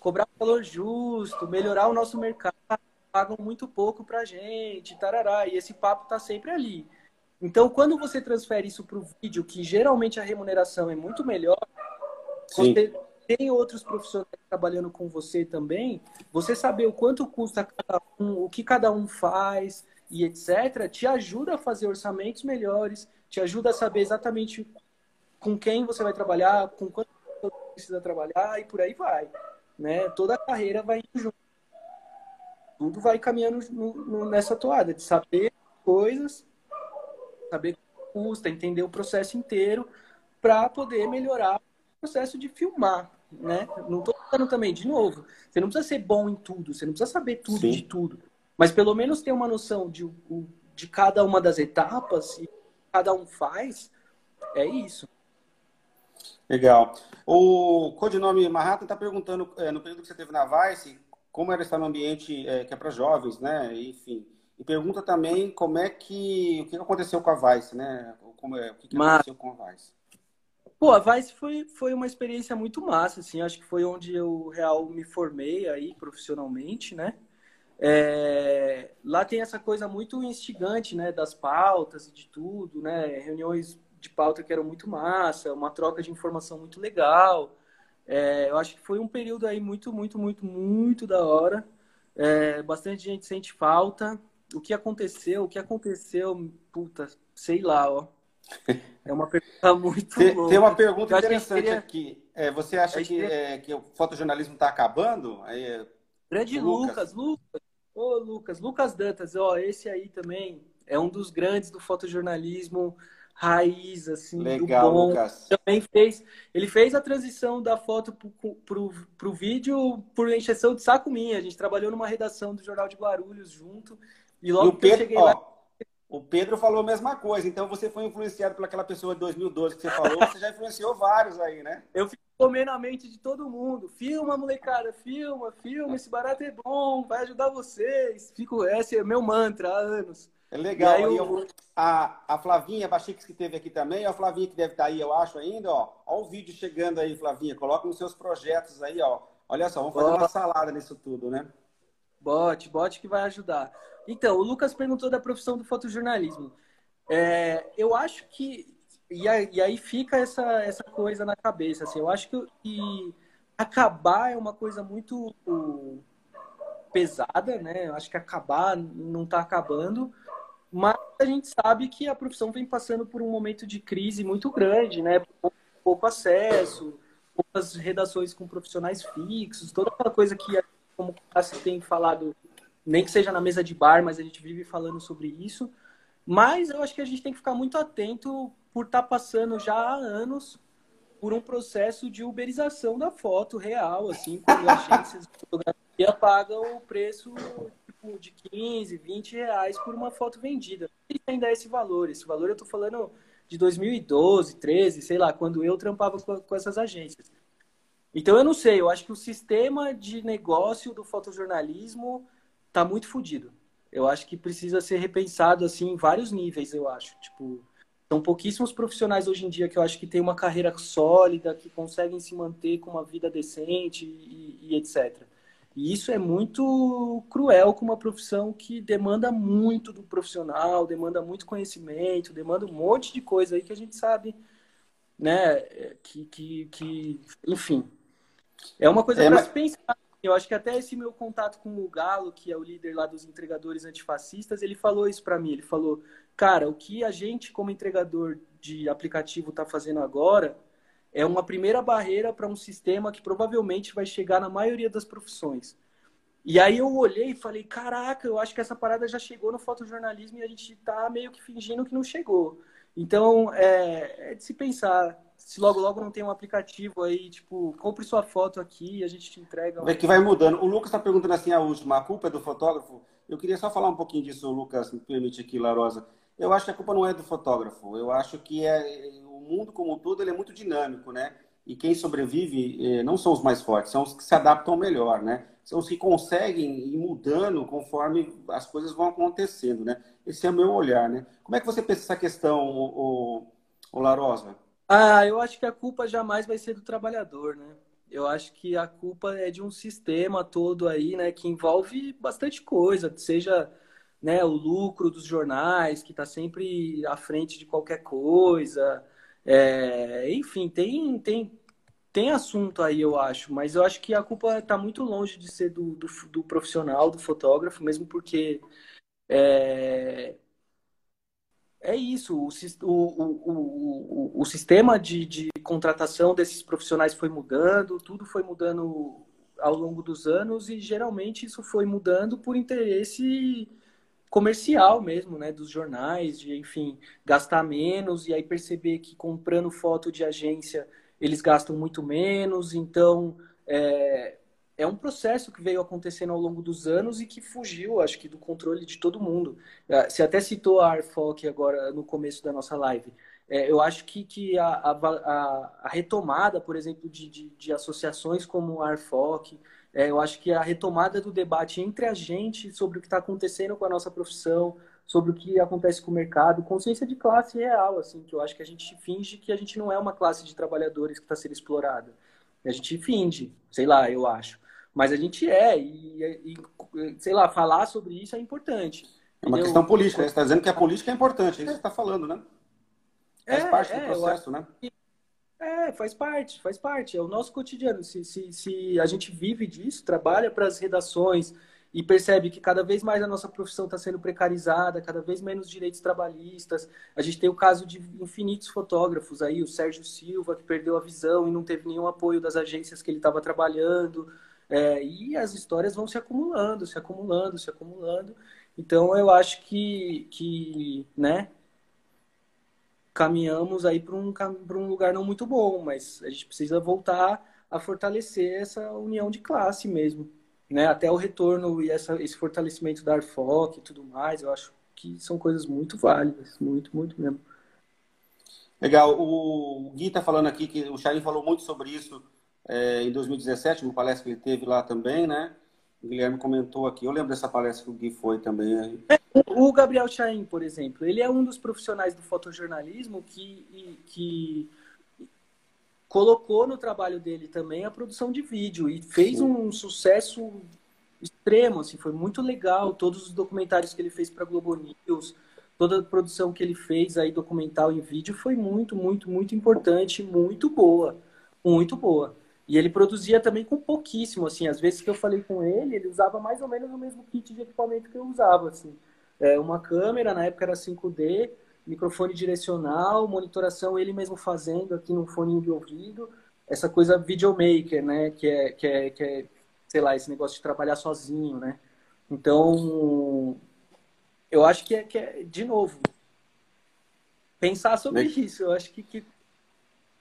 cobrar valor justo, melhorar o nosso mercado. Pagam muito pouco pra gente, tarará, e esse papo tá sempre ali. Então, quando você transfere isso para o vídeo, que geralmente a remuneração é muito melhor, Sim. você tem outros profissionais trabalhando com você também, você saber o quanto custa cada um, o que cada um faz e etc., te ajuda a fazer orçamentos melhores, te ajuda a saber exatamente com quem você vai trabalhar, com quanto você precisa trabalhar e por aí vai. Né? Toda a carreira vai indo junto. Tudo vai caminhando no, no, nessa toada de saber coisas, saber custa, entender o processo inteiro para poder melhorar o processo de filmar né? Não estou falando também, de novo, você não precisa ser bom em tudo, você não precisa saber tudo Sim. de tudo, mas pelo menos ter uma noção de, de cada uma das etapas e cada um faz, é isso. Legal. O codinome Marrata está perguntando, é, no período que você teve na Vice, como era estar no ambiente é, que é para jovens, né? Enfim. E pergunta também como é que. O que aconteceu com a Vice, né? Como é, o que, que Mas... aconteceu com a Vice? Pô, a Vice foi, foi uma experiência muito massa, assim. Acho que foi onde eu, real, me formei aí profissionalmente, né? É, lá tem essa coisa muito instigante, né? Das pautas e de tudo, né? Reuniões de pauta que eram muito massa, uma troca de informação muito legal. É, eu acho que foi um período aí muito, muito, muito, muito da hora. É, bastante gente sente falta. O que aconteceu? O que aconteceu? Puta, sei lá, ó. É uma pergunta [laughs] muito tem, Tem uma pergunta interessante queria... aqui. É, você acha que, é, que o fotojornalismo está acabando? Aí, é, Grande Lucas, Lucas. Ô, Lucas, Lucas Dantas, ó, esse aí também é um dos grandes do fotojornalismo raiz, assim, Legal, do bom. Lucas. Também fez, ele fez a transição da foto pro, pro, pro vídeo por encheção de saco minha. A gente trabalhou numa redação do Jornal de Guarulhos junto. E logo que Pedro, eu cheguei ó, lá, o Pedro falou a mesma coisa, então você foi influenciado por aquela pessoa de 2012 que você falou, você já influenciou vários aí, né? [laughs] Eu fico comendo a mente de todo mundo. Filma, molecada, filma, filma, esse barato é bom, vai ajudar vocês. Fico, esse é meu mantra há anos. É legal. Aí, eu... a, a Flavinha Bachix que teve aqui também, a Flavinha que deve estar aí, eu acho ainda, ó. Ó o vídeo chegando aí, Flavinha. Coloca nos seus projetos aí, ó. Olha só, vamos fazer uma salada nisso tudo, né? Bote, bote que vai ajudar. Então, o Lucas perguntou da profissão do fotojornalismo. É, eu acho que. E aí, e fica essa, essa coisa na cabeça. Assim, eu acho que, que acabar é uma coisa muito pesada, né? Eu acho que acabar não está acabando. Mas a gente sabe que a profissão vem passando por um momento de crise muito grande, né? Pouco, acesso, poucas redações com profissionais fixos, toda aquela coisa que, como se tem falado nem que seja na mesa de bar, mas a gente vive falando sobre isso. Mas eu acho que a gente tem que ficar muito atento por estar tá passando já há anos por um processo de uberização da foto real, assim, quando agências de [laughs] fotografia pagam o preço de 15, 20 reais por uma foto vendida. E ainda é esse valor. Esse valor eu estou falando de 2012, 13, sei lá, quando eu trampava com, com essas agências. Então eu não sei, eu acho que o sistema de negócio do fotojornalismo tá muito fodido. Eu acho que precisa ser repensado assim em vários níveis, eu acho. Tipo, são pouquíssimos profissionais hoje em dia que eu acho que têm uma carreira sólida, que conseguem se manter com uma vida decente e, e etc. E isso é muito cruel com uma profissão que demanda muito do profissional, demanda muito conhecimento, demanda um monte de coisa aí que a gente sabe, né? Que, que, que enfim. É uma coisa é, para mas... se pensar eu acho que até esse meu contato com o Galo, que é o líder lá dos entregadores antifascistas, ele falou isso para mim. Ele falou, cara, o que a gente como entregador de aplicativo está fazendo agora é uma primeira barreira para um sistema que provavelmente vai chegar na maioria das profissões. E aí eu olhei e falei, caraca, eu acho que essa parada já chegou no fotojornalismo e a gente está meio que fingindo que não chegou. Então, é, é de se pensar se logo logo não tem um aplicativo aí, tipo, compre sua foto aqui e a gente te entrega. Um... É que vai mudando. O Lucas está perguntando assim a última, a culpa é do fotógrafo? Eu queria só falar um pouquinho disso, Lucas, me permite aqui, Larosa. Eu acho que a culpa não é do fotógrafo. Eu acho que é mundo como um todo ele é muito dinâmico, né? E quem sobrevive eh, não são os mais fortes, são os que se adaptam melhor, né? São os que conseguem ir mudando conforme as coisas vão acontecendo, né? Esse é o meu olhar, né? Como é que você pensa essa questão, o, o, Larosa? Ah, eu acho que a culpa jamais vai ser do trabalhador, né? Eu acho que a culpa é de um sistema todo aí, né, que envolve bastante coisa, seja né, o lucro dos jornais, que está sempre à frente de qualquer coisa. É, enfim, tem, tem, tem assunto aí, eu acho, mas eu acho que a culpa está muito longe de ser do, do, do, profissional, do fotógrafo, mesmo porque é, é isso, o, o, o, o sistema de, de contratação desses profissionais foi mudando, tudo foi mudando ao longo dos anos e geralmente isso foi mudando por interesse comercial mesmo, né, dos jornais, de enfim, gastar menos e aí perceber que comprando foto de agência eles gastam muito menos, então é, é um processo que veio acontecendo ao longo dos anos e que fugiu, acho que, do controle de todo mundo. É, você até citou a Arfoc agora no começo da nossa live. É, eu acho que, que a, a, a retomada, por exemplo, de, de, de, associações como a Arfoc, é, eu acho que a retomada do debate entre a gente sobre o que está acontecendo com a nossa profissão, sobre o que acontece com o mercado, consciência de classe real, assim, que eu acho que a gente finge que a gente não é uma classe de trabalhadores que está sendo explorada. A gente finge, sei lá, eu acho. Mas a gente é, e, e, sei lá, falar sobre isso é importante. É uma questão política, né? você está dizendo que a política é importante, é isso que você está falando, né? Faz é, parte do é, processo, né? É, faz parte, faz parte. É o nosso cotidiano. Se, se, se a gente vive disso, trabalha para as redações e percebe que cada vez mais a nossa profissão está sendo precarizada, cada vez menos direitos trabalhistas. A gente tem o caso de infinitos fotógrafos aí, o Sérgio Silva, que perdeu a visão e não teve nenhum apoio das agências que ele estava trabalhando. É, e as histórias vão se acumulando, se acumulando, se acumulando. Então eu acho que, que né, caminhamos aí para um, um lugar não muito bom, mas a gente precisa voltar a fortalecer essa união de classe mesmo. Né? Até o retorno e essa, esse fortalecimento da Arfoc e tudo mais, eu acho que são coisas muito válidas, muito, muito mesmo. Legal. O Gui está falando aqui que o Chain falou muito sobre isso é, em 2017, uma palestra que ele teve lá também, né? O Guilherme comentou aqui. Eu lembro dessa palestra que o Gui foi também. É, o Gabriel Chaim, por exemplo, ele é um dos profissionais do fotojornalismo que, que colocou no trabalho dele também a produção de vídeo e fez Sim. um sucesso extremo, assim, foi muito legal. Todos os documentários que ele fez para Globo News, toda a produção que ele fez aí documental em vídeo foi muito, muito, muito importante, muito boa, muito boa. E ele produzia também com pouquíssimo, assim. Às vezes que eu falei com ele, ele usava mais ou menos o mesmo kit de equipamento que eu usava, assim. É, uma câmera, na época era 5D, microfone direcional, monitoração ele mesmo fazendo aqui no fone de ouvido. Essa coisa videomaker, né? Que é, que é, que é, sei lá, esse negócio de trabalhar sozinho, né? Então, eu acho que é, que é de novo, pensar sobre isso. Eu acho que, que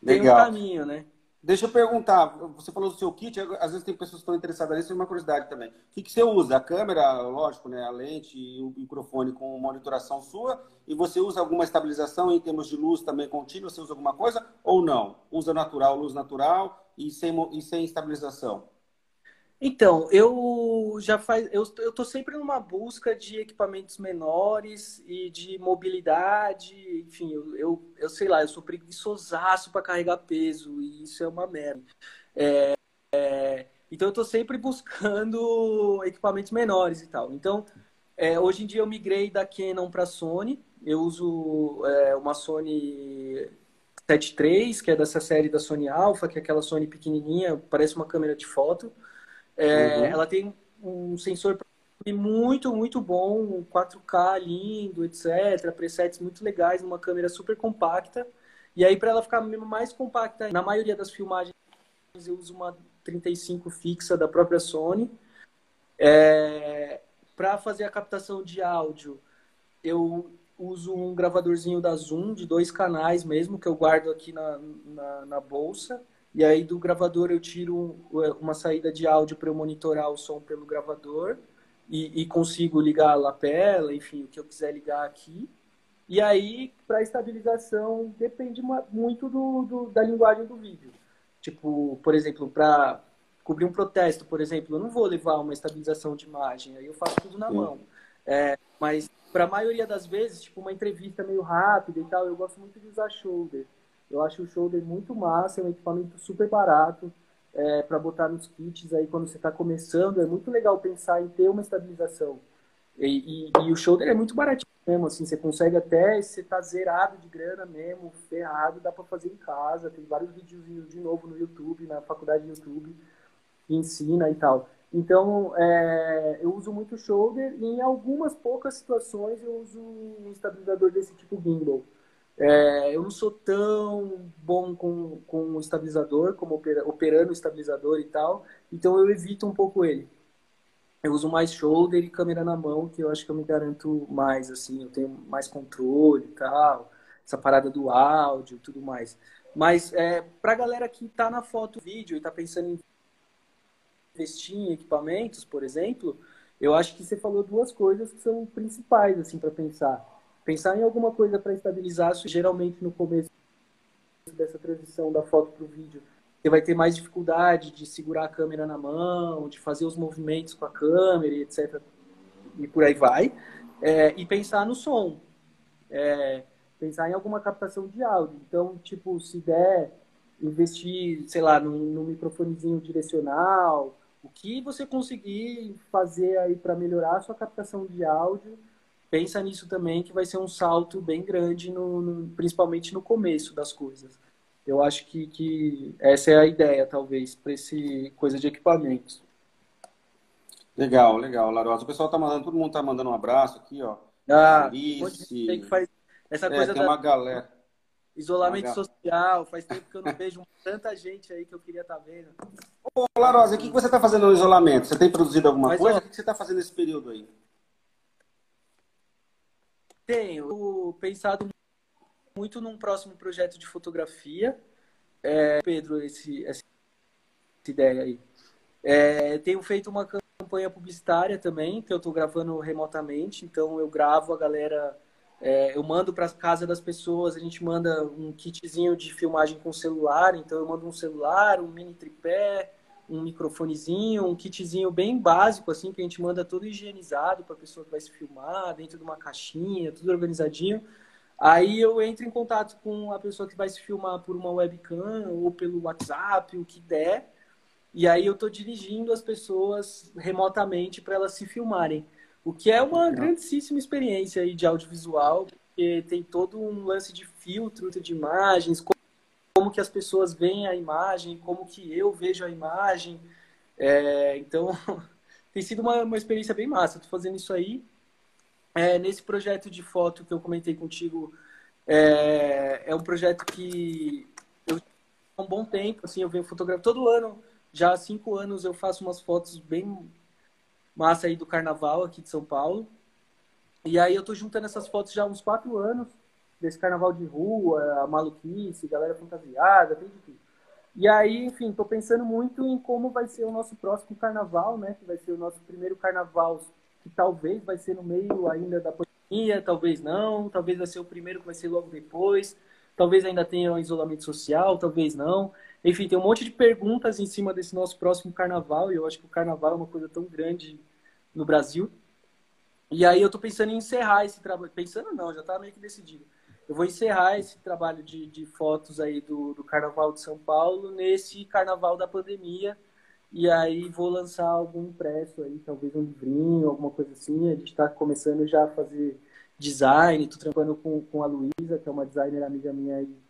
tem um caminho, né? Deixa eu perguntar, você falou do seu kit, às vezes tem pessoas que estão interessadas nisso, é uma curiosidade também. O que, que você usa? A câmera, lógico, né? a lente e o microfone com monitoração sua, e você usa alguma estabilização em termos de luz também contínua? Você usa alguma coisa ou não? Usa natural, luz natural e sem, e sem estabilização? Então, eu já faz, eu, tô sempre numa busca de equipamentos menores e de mobilidade, enfim, eu, eu, eu sei lá, eu sou preguiçosaço para carregar peso e isso é uma merda. É, é, então, eu tô sempre buscando equipamentos menores e tal. Então, é, hoje em dia eu migrei da Canon para Sony. Eu uso é, uma Sony 7 III, que é dessa série da Sony Alpha, que é aquela Sony pequenininha, parece uma câmera de foto. É, uhum. Ela tem um sensor muito, muito bom, 4K lindo, etc. Presets muito legais, numa câmera super compacta. E aí, para ela ficar mais compacta, na maioria das filmagens, eu uso uma 35 fixa da própria Sony. É, para fazer a captação de áudio, eu uso um gravadorzinho da Zoom de dois canais mesmo, que eu guardo aqui na, na, na bolsa. E aí do gravador eu tiro uma saída de áudio para eu monitorar o som pelo gravador e, e, consigo ligar a lapela, enfim, o que eu quiser ligar aqui. E aí, para estabilização, depende muito do, do, da linguagem do vídeo. Tipo, por exemplo, para cobrir um protesto, por exemplo, eu não vou levar uma estabilização de imagem, aí eu faço tudo na Sim. mão. É, mas para a maioria das vezes, tipo uma entrevista meio rápida e tal, eu gosto muito de usar shoulder. Eu acho o shoulder muito massa, é um equipamento super barato. é, para botar nos kits aí quando você está começando. É muito legal pensar em ter uma estabilização. E, e, e, o shoulder é muito baratinho mesmo, assim, você consegue até, você tá zerado de grana mesmo, ferrado, dá para fazer em casa. Tem vários videozinhos de novo no YouTube, na faculdade de YouTube, que ensina e tal. Então, é, eu uso muito shoulder e em algumas poucas situações eu uso um estabilizador desse tipo gimbal. É, eu não sou tão bom com, com o estabilizador, como opera, operando o estabilizador e tal, então eu evito um pouco ele. Eu uso mais shoulder e câmera na mão, que eu acho que eu me garanto mais, assim, eu tenho mais controle e tal, essa parada do áudio e tudo mais. Mas é, pra galera que tá na foto vídeo e tá pensando em investir em equipamentos, por exemplo, eu acho que você falou duas coisas que são principais assim para pensar. Pensar em alguma coisa para estabilizar, geralmente no começo dessa transição da foto para o vídeo, você vai ter mais dificuldade de segurar a câmera na mão, de fazer os movimentos com a câmera, etc. E por aí vai. É, e pensar no som. É, pensar em alguma captação de áudio. Então, tipo, se der investir, sei lá, num, num microfonezinho direcional, o que você conseguir fazer aí para melhorar a sua captação de áudio, pensa nisso também, que vai ser um salto bem grande, no, no, principalmente no começo das coisas. Eu acho que, que essa é a ideia, talvez, para esse coisa de equipamentos. Legal, legal, Larosa. O pessoal tá mandando, todo mundo tá mandando um abraço aqui, ó. Ah, Alice. Tem que faz essa é, coisa tem uma galera. Isolamento social, faz tempo que eu não vejo tanta gente aí que eu queria estar tá vendo. Ô, Larosa, o que você está fazendo no isolamento? Você tem produzido alguma Mas, coisa? Ó, o que você está fazendo nesse período aí? Tenho pensado muito num próximo projeto de fotografia. É, Pedro, esse, essa ideia aí. É, tenho feito uma campanha publicitária também, que eu estou gravando remotamente. Então, eu gravo a galera é, eu mando para casa das pessoas, a gente manda um kitzinho de filmagem com celular, então eu mando um celular, um mini tripé, um microfonezinho, um kitzinho bem básico, assim, que a gente manda todo higienizado para a pessoa que vai se filmar, dentro de uma caixinha, tudo organizadinho. Aí eu entro em contato com a pessoa que vai se filmar por uma webcam ou pelo WhatsApp, o que der. E aí eu estou dirigindo as pessoas remotamente para elas se filmarem. O que é uma grandíssima experiência aí de audiovisual, porque tem todo um lance de filtro de imagens, como, que as pessoas veem a imagem, como que eu vejo a imagem. É, então, [laughs] tem sido uma, uma experiência bem massa. Estou fazendo isso aí. É, nesse projeto de foto que eu comentei contigo, é, é um projeto que eu há um bom tempo, assim, eu venho fotografando todo ano, já há cinco anos eu faço umas fotos bem massa aí do carnaval aqui de São Paulo. E aí eu tô juntando essas fotos já há uns quatro anos, desse carnaval de rua, a maluquice, galera fantasiada, tem de tudo. E aí, enfim, tô pensando muito em como vai ser o nosso próximo carnaval, né? Que vai ser o nosso primeiro carnaval, que talvez vai ser no meio ainda da pandemia, talvez não, talvez vai ser o primeiro que vai ser logo depois, talvez ainda tenha um isolamento social, talvez não. Enfim, tem um monte de perguntas em cima desse nosso próximo carnaval, e eu acho que o carnaval é uma coisa tão grande no Brasil. E aí eu tô pensando em encerrar esse trabalho. Pensando não, já tá meio que decidido. Eu vou encerrar esse trabalho de, de fotos aí do, do Carnaval de São Paulo nesse Carnaval da pandemia. E aí vou lançar algum impresso aí, talvez um livrinho, alguma coisa assim. A gente está começando já a fazer design, tô trabalhando com, com a Luísa, que é uma designer amiga minha aí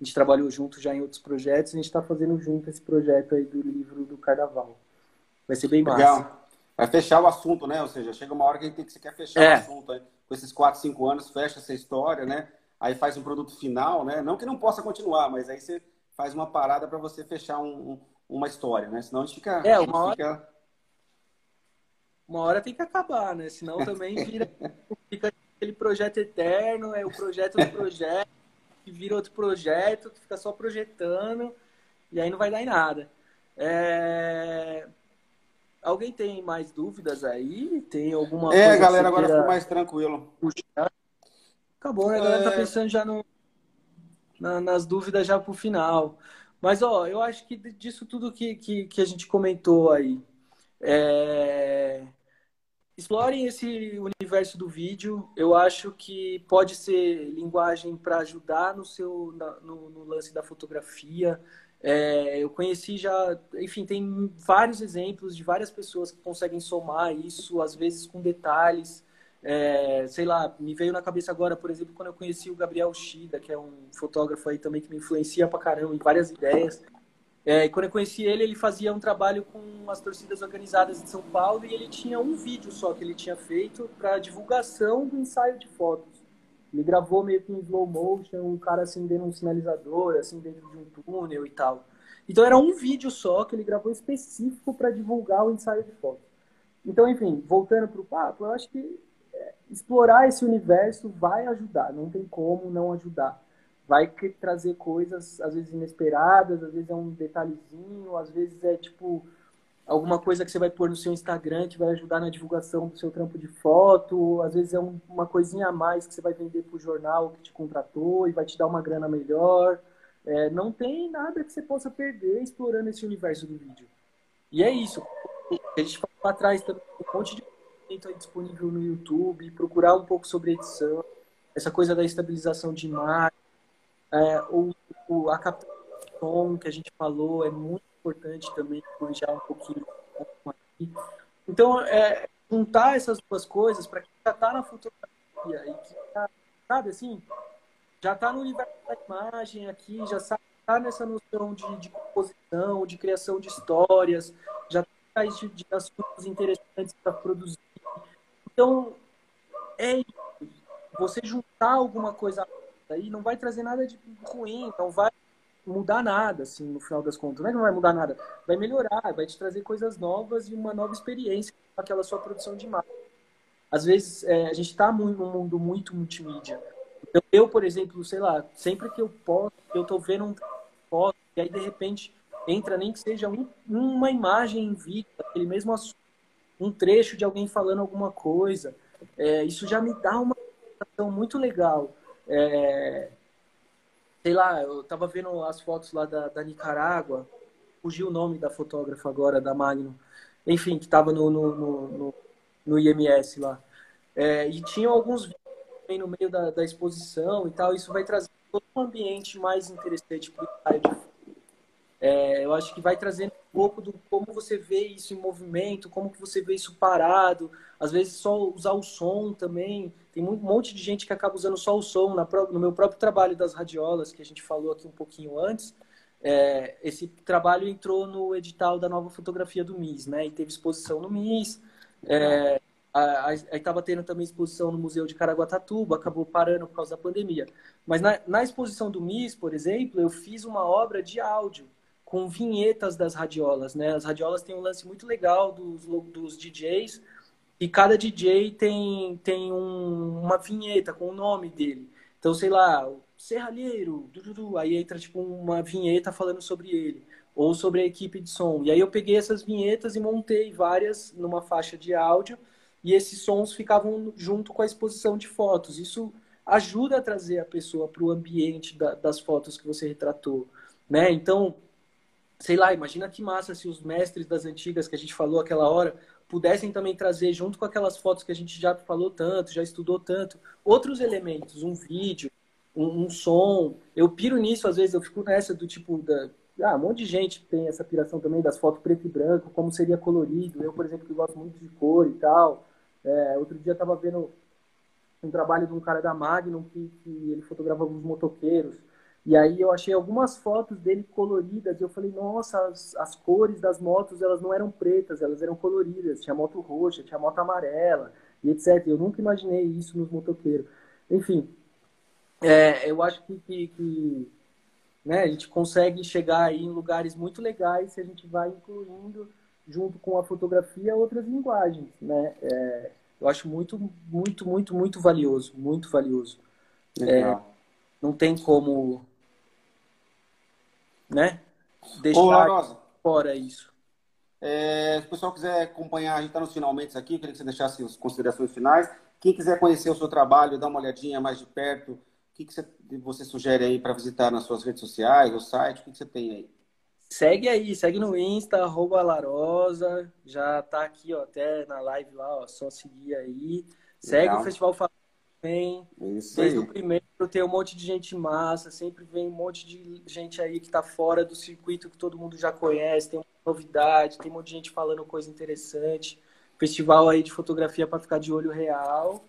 a gente trabalhou junto já em outros projetos, a gente está fazendo junto esse projeto aí do livro do Carnaval. Vai ser bem massa. Legal. Vai fechar o assunto, né? Ou seja, chega uma hora que, a gente tem que você quer fechar é. o assunto. Aí. Com esses 4, 5 anos, fecha essa história, né? Aí faz um produto final, né? Não que não possa continuar, mas aí você faz uma parada para você fechar um, um, uma história, né? Senão a gente fica... É, uma hora... Fica... Uma hora tem que acabar, né? Senão também vira... [laughs] fica aquele projeto eterno, é o projeto do projeto que vira outro projeto, que fica só projetando, e aí não vai dar em nada. É... Alguém tem mais dúvidas aí? Tem alguma é, coisa? É, galera, agora ficou mais tranquilo. Puxar? Acabou, né? A galera tá é... pensando já no, na, nas dúvidas já pro final. Mas, ó, eu acho que disso tudo que, que, que a gente comentou aí, é... Explorem esse universo do vídeo. Eu acho que pode ser linguagem para ajudar no seu no, no, lance da fotografia. É, eu conheci já, enfim, tem vários exemplos de várias pessoas que conseguem somar isso, às vezes com detalhes. É, sei lá, me veio na cabeça agora, por exemplo, quando eu conheci o Gabriel Shida, que é um fotógrafo aí também que me influencia pra caramba em várias ideias. É, e quando eu conheci ele, ele fazia um trabalho com as torcidas organizadas de São Paulo e ele tinha um vídeo só que ele tinha feito para divulgação do ensaio de fotos. Ele gravou meio que em slow motion, um cara acendendo um sinalizador, assim, dentro de um túnel e tal. Então era um vídeo só que ele gravou específico para divulgar o ensaio de fotos. Então, enfim, voltando para o papo, eu acho que explorar esse universo vai ajudar, não tem como não ajudar vai trazer coisas às vezes inesperadas, às vezes é um detalhezinho, às vezes é tipo alguma coisa que você vai pôr no seu Instagram que vai ajudar na divulgação do seu trampo de foto, às vezes é um, uma coisinha a mais que você vai vender para o jornal que te contratou e vai te dar uma grana melhor. É, não tem nada que você possa perder explorando esse universo do vídeo. E é isso. A gente falou lá atrás também, um monte de conteúdo disponível no YouTube, procurar um pouco sobre edição, essa coisa da estabilização de imagem, é, o, o, a captação que a gente falou é muito importante também, já um pouquinho. Então, é, juntar essas duas coisas para quem já está na fotografia e que tá, sabe assim, já está no universo da imagem aqui, já está nessa noção de, de, composição, de criação de histórias, já está de, de assuntos interessantes para produzir. Então, é. Você juntar alguma coisa aí não vai trazer nada de ruim, não vai mudar nada, assim, no final das contas. Não é que não vai mudar nada, vai melhorar, vai te trazer coisas novas e uma nova experiência com aquela sua produção de imagem. Às vezes, é, a gente está num mundo muito multimídia. Então, eu, por exemplo, sei lá, sempre que eu posso, eu estou vendo um foto, e aí, de repente, entra nem que seja um, uma imagem em vídeo, aquele mesmo assunto, um trecho de alguém falando alguma coisa. É, isso já me dá uma sensação muito legal. É, sei lá, eu tava vendo as fotos lá da, da Nicarágua, fugiu o nome da fotógrafa agora, da Magno, enfim, que tava no, no, no, no IMS lá. É, e tinham alguns vídeos no meio da, da exposição e tal, isso vai trazer todo um ambiente mais interessante para o de é, eu acho que vai trazendo um pouco do como você vê isso em movimento, como que você vê isso parado. Às vezes só usar o som também. Tem um monte de gente que acaba usando só o som. no meu próprio trabalho das radiolas, que a gente falou aqui um pouquinho antes, é, esse trabalho entrou no edital da nova fotografia do MIS, né? E teve exposição no MIS. É, Aí estava tendo também exposição no Museu de Caraguatatuba, acabou parando por causa da pandemia. Mas na, na exposição do MIS, por exemplo, eu fiz uma obra de áudio com vinhetas das radiolas, né? As radiolas têm um lance muito legal dos, dos DJs e cada DJ tem, tem um, uma vinheta com o nome dele. Então, sei lá, Serralheiro, aí entra tipo uma vinheta falando sobre ele ou sobre a equipe de som. E aí eu peguei essas vinhetas e montei várias numa faixa de áudio e esses sons ficavam junto com a exposição de fotos. Isso ajuda a trazer a pessoa para o ambiente da, das fotos que você retratou, né? Então, sei lá, imagina que massa se os mestres das antigas que a gente falou aquela hora pudessem também trazer, junto com aquelas fotos que a gente já falou tanto, já estudou tanto, outros elementos, um vídeo, um, um som. Eu piro nisso, às vezes, eu fico nessa do tipo da. Ah, um monte de gente tem essa piração também das fotos preto e branco, como seria colorido. Eu, por exemplo, que gosto muito de cor e tal. É, outro dia estava vendo um trabalho de um cara da Magnum que, que ele fotografava os motoqueiros. E aí eu achei algumas fotos dele coloridas e eu falei, nossa, as, as, cores das motos elas não eram pretas, elas eram coloridas. Tinha moto roxa, tinha moto amarela e etc. Eu nunca imaginei isso nos motoqueiros. Enfim, é, eu acho que, que, que né, a gente consegue chegar aí em lugares muito legais se a gente vai incluindo junto com a fotografia outras linguagens, né? É, eu acho muito, muito, muito, muito valioso, muito valioso. É, não tem como né? Deixar Ô, fora isso. É, se o pessoal quiser acompanhar, a gente está nos finalmente aqui, queria que você deixasse as considerações finais. Quem quiser conhecer o seu trabalho, dar uma olhadinha mais de perto, o que, que você, você sugere aí para visitar nas suas redes sociais, o site, o que, que você tem aí? Segue aí, segue no Insta, arroba Larosa, já tá aqui ó, até na live lá, ó, só seguir aí. Segue Legal. o Festival vem. Isso Desde aí. o primeiro tem um monte de gente massa, sempre vem um monte de gente aí que está fora do circuito que todo mundo já conhece, tem uma novidade, tem um monte de gente falando coisa interessante. Festival aí de fotografia para ficar de olho real.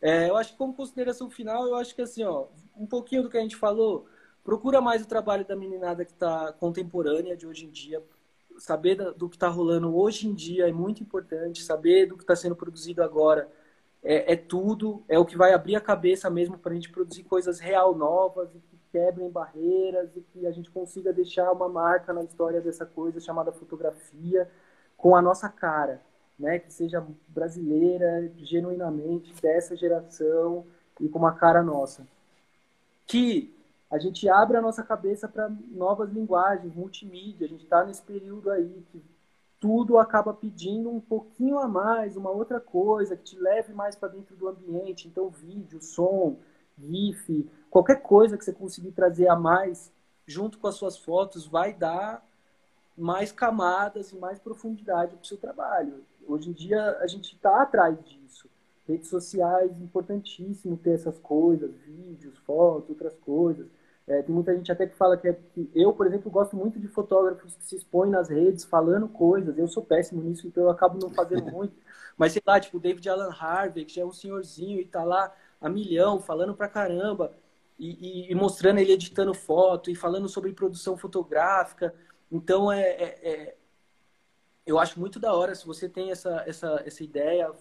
É, eu acho que como consideração final, eu acho que assim, ó, um pouquinho do que a gente falou, procura mais o trabalho da meninada que está contemporânea de hoje em dia. Saber do que está rolando hoje em dia é muito importante. Saber do que está sendo produzido agora é, é, tudo. É o que vai abrir a cabeça mesmo para a gente produzir coisas real novas e que quebrem barreiras e que a gente consiga deixar uma marca na história dessa coisa chamada fotografia com a nossa cara, né? Que seja brasileira, genuinamente dessa geração e com uma cara nossa. Que a gente abre a nossa cabeça para novas linguagens, multimídia. A gente está nesse período aí que tudo acaba pedindo um pouquinho a mais, uma outra coisa que te leve mais para dentro do ambiente. Então, vídeo, som, GIF, qualquer coisa que você conseguir trazer a mais junto com as suas fotos vai dar mais camadas e mais profundidade para o seu trabalho. Hoje em dia a gente está atrás disso. Redes sociais, importantíssimo ter essas coisas, vídeos, fotos, outras coisas. É, tem muita gente até que fala que, é, que, eu, por exemplo, gosto muito de fotógrafos que se expõem nas redes falando coisas. Eu sou péssimo nisso, então eu acabo não fazendo [laughs] muito. Mas sei lá, tipo, David Alan Harvey, que já é um senhorzinho e tá lá a milhão, falando pra caramba, e, e, e mostrando ele editando foto e falando sobre produção fotográfica. Então, é, é, é, eu acho muito da hora se você tem essa, essa, essa ideia,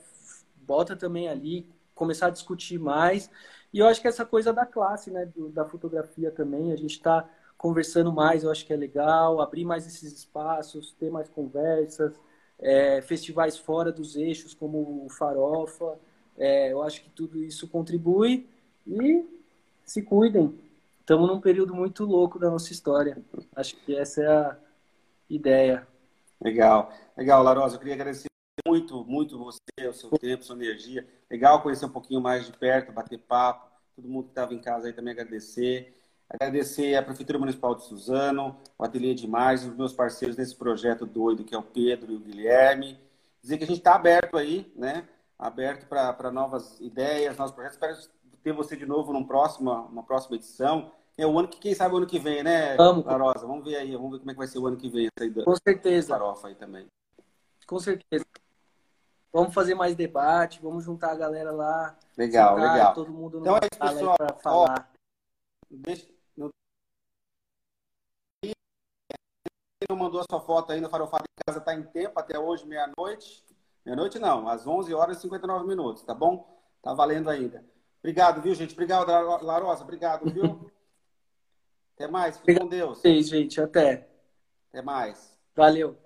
bota também ali, começar a discutir mais. E eu acho que essa coisa da classe, né, do, da fotografia também, a gente está conversando mais, eu acho que é legal, abrir mais esses espaços, ter mais conversas, é, festivais fora dos eixos, como o Farofa, é, eu acho que tudo isso contribui e se cuidem. Estamos num período muito louco da nossa história. Acho que essa é a ideia. Legal, legal, Larosa. Eu queria agradecer muito, muito você, o seu tempo, sua energia. Legal conhecer um pouquinho mais de perto, bater papo. Todo mundo que estava em casa aí também agradecer. Agradecer a Prefeitura Municipal de Suzano, o Ateliê de Mais, os meus parceiros nesse projeto doido, que é o Pedro e o Guilherme. Dizer que a gente está aberto aí, né? Aberto para novas ideias, novos projetos. Espero ter você de novo numa próxima, uma próxima edição. É o ano que, quem sabe o ano que vem, né, Vamos. Larosa? Vamos ver aí, vamos ver como é que vai ser o ano que vem. Com certeza. Farofa aí também. Com certeza. Vamos fazer mais debate, vamos juntar a galera lá. Legal, sentar, legal. Todo mundo então é isso, pessoal. Para falar. Ó, deixa, não... não mandou a sua foto ainda, Farofada em Casa está em tempo até hoje, meia-noite. Meia-noite não, às 11 horas e 59 minutos, tá bom? Tá valendo ainda. Obrigado, viu, gente? Obrigado, Larosa. Obrigado, viu? [laughs] até mais. Fique com Deus. Sim, gente. Até. Até mais. Valeu.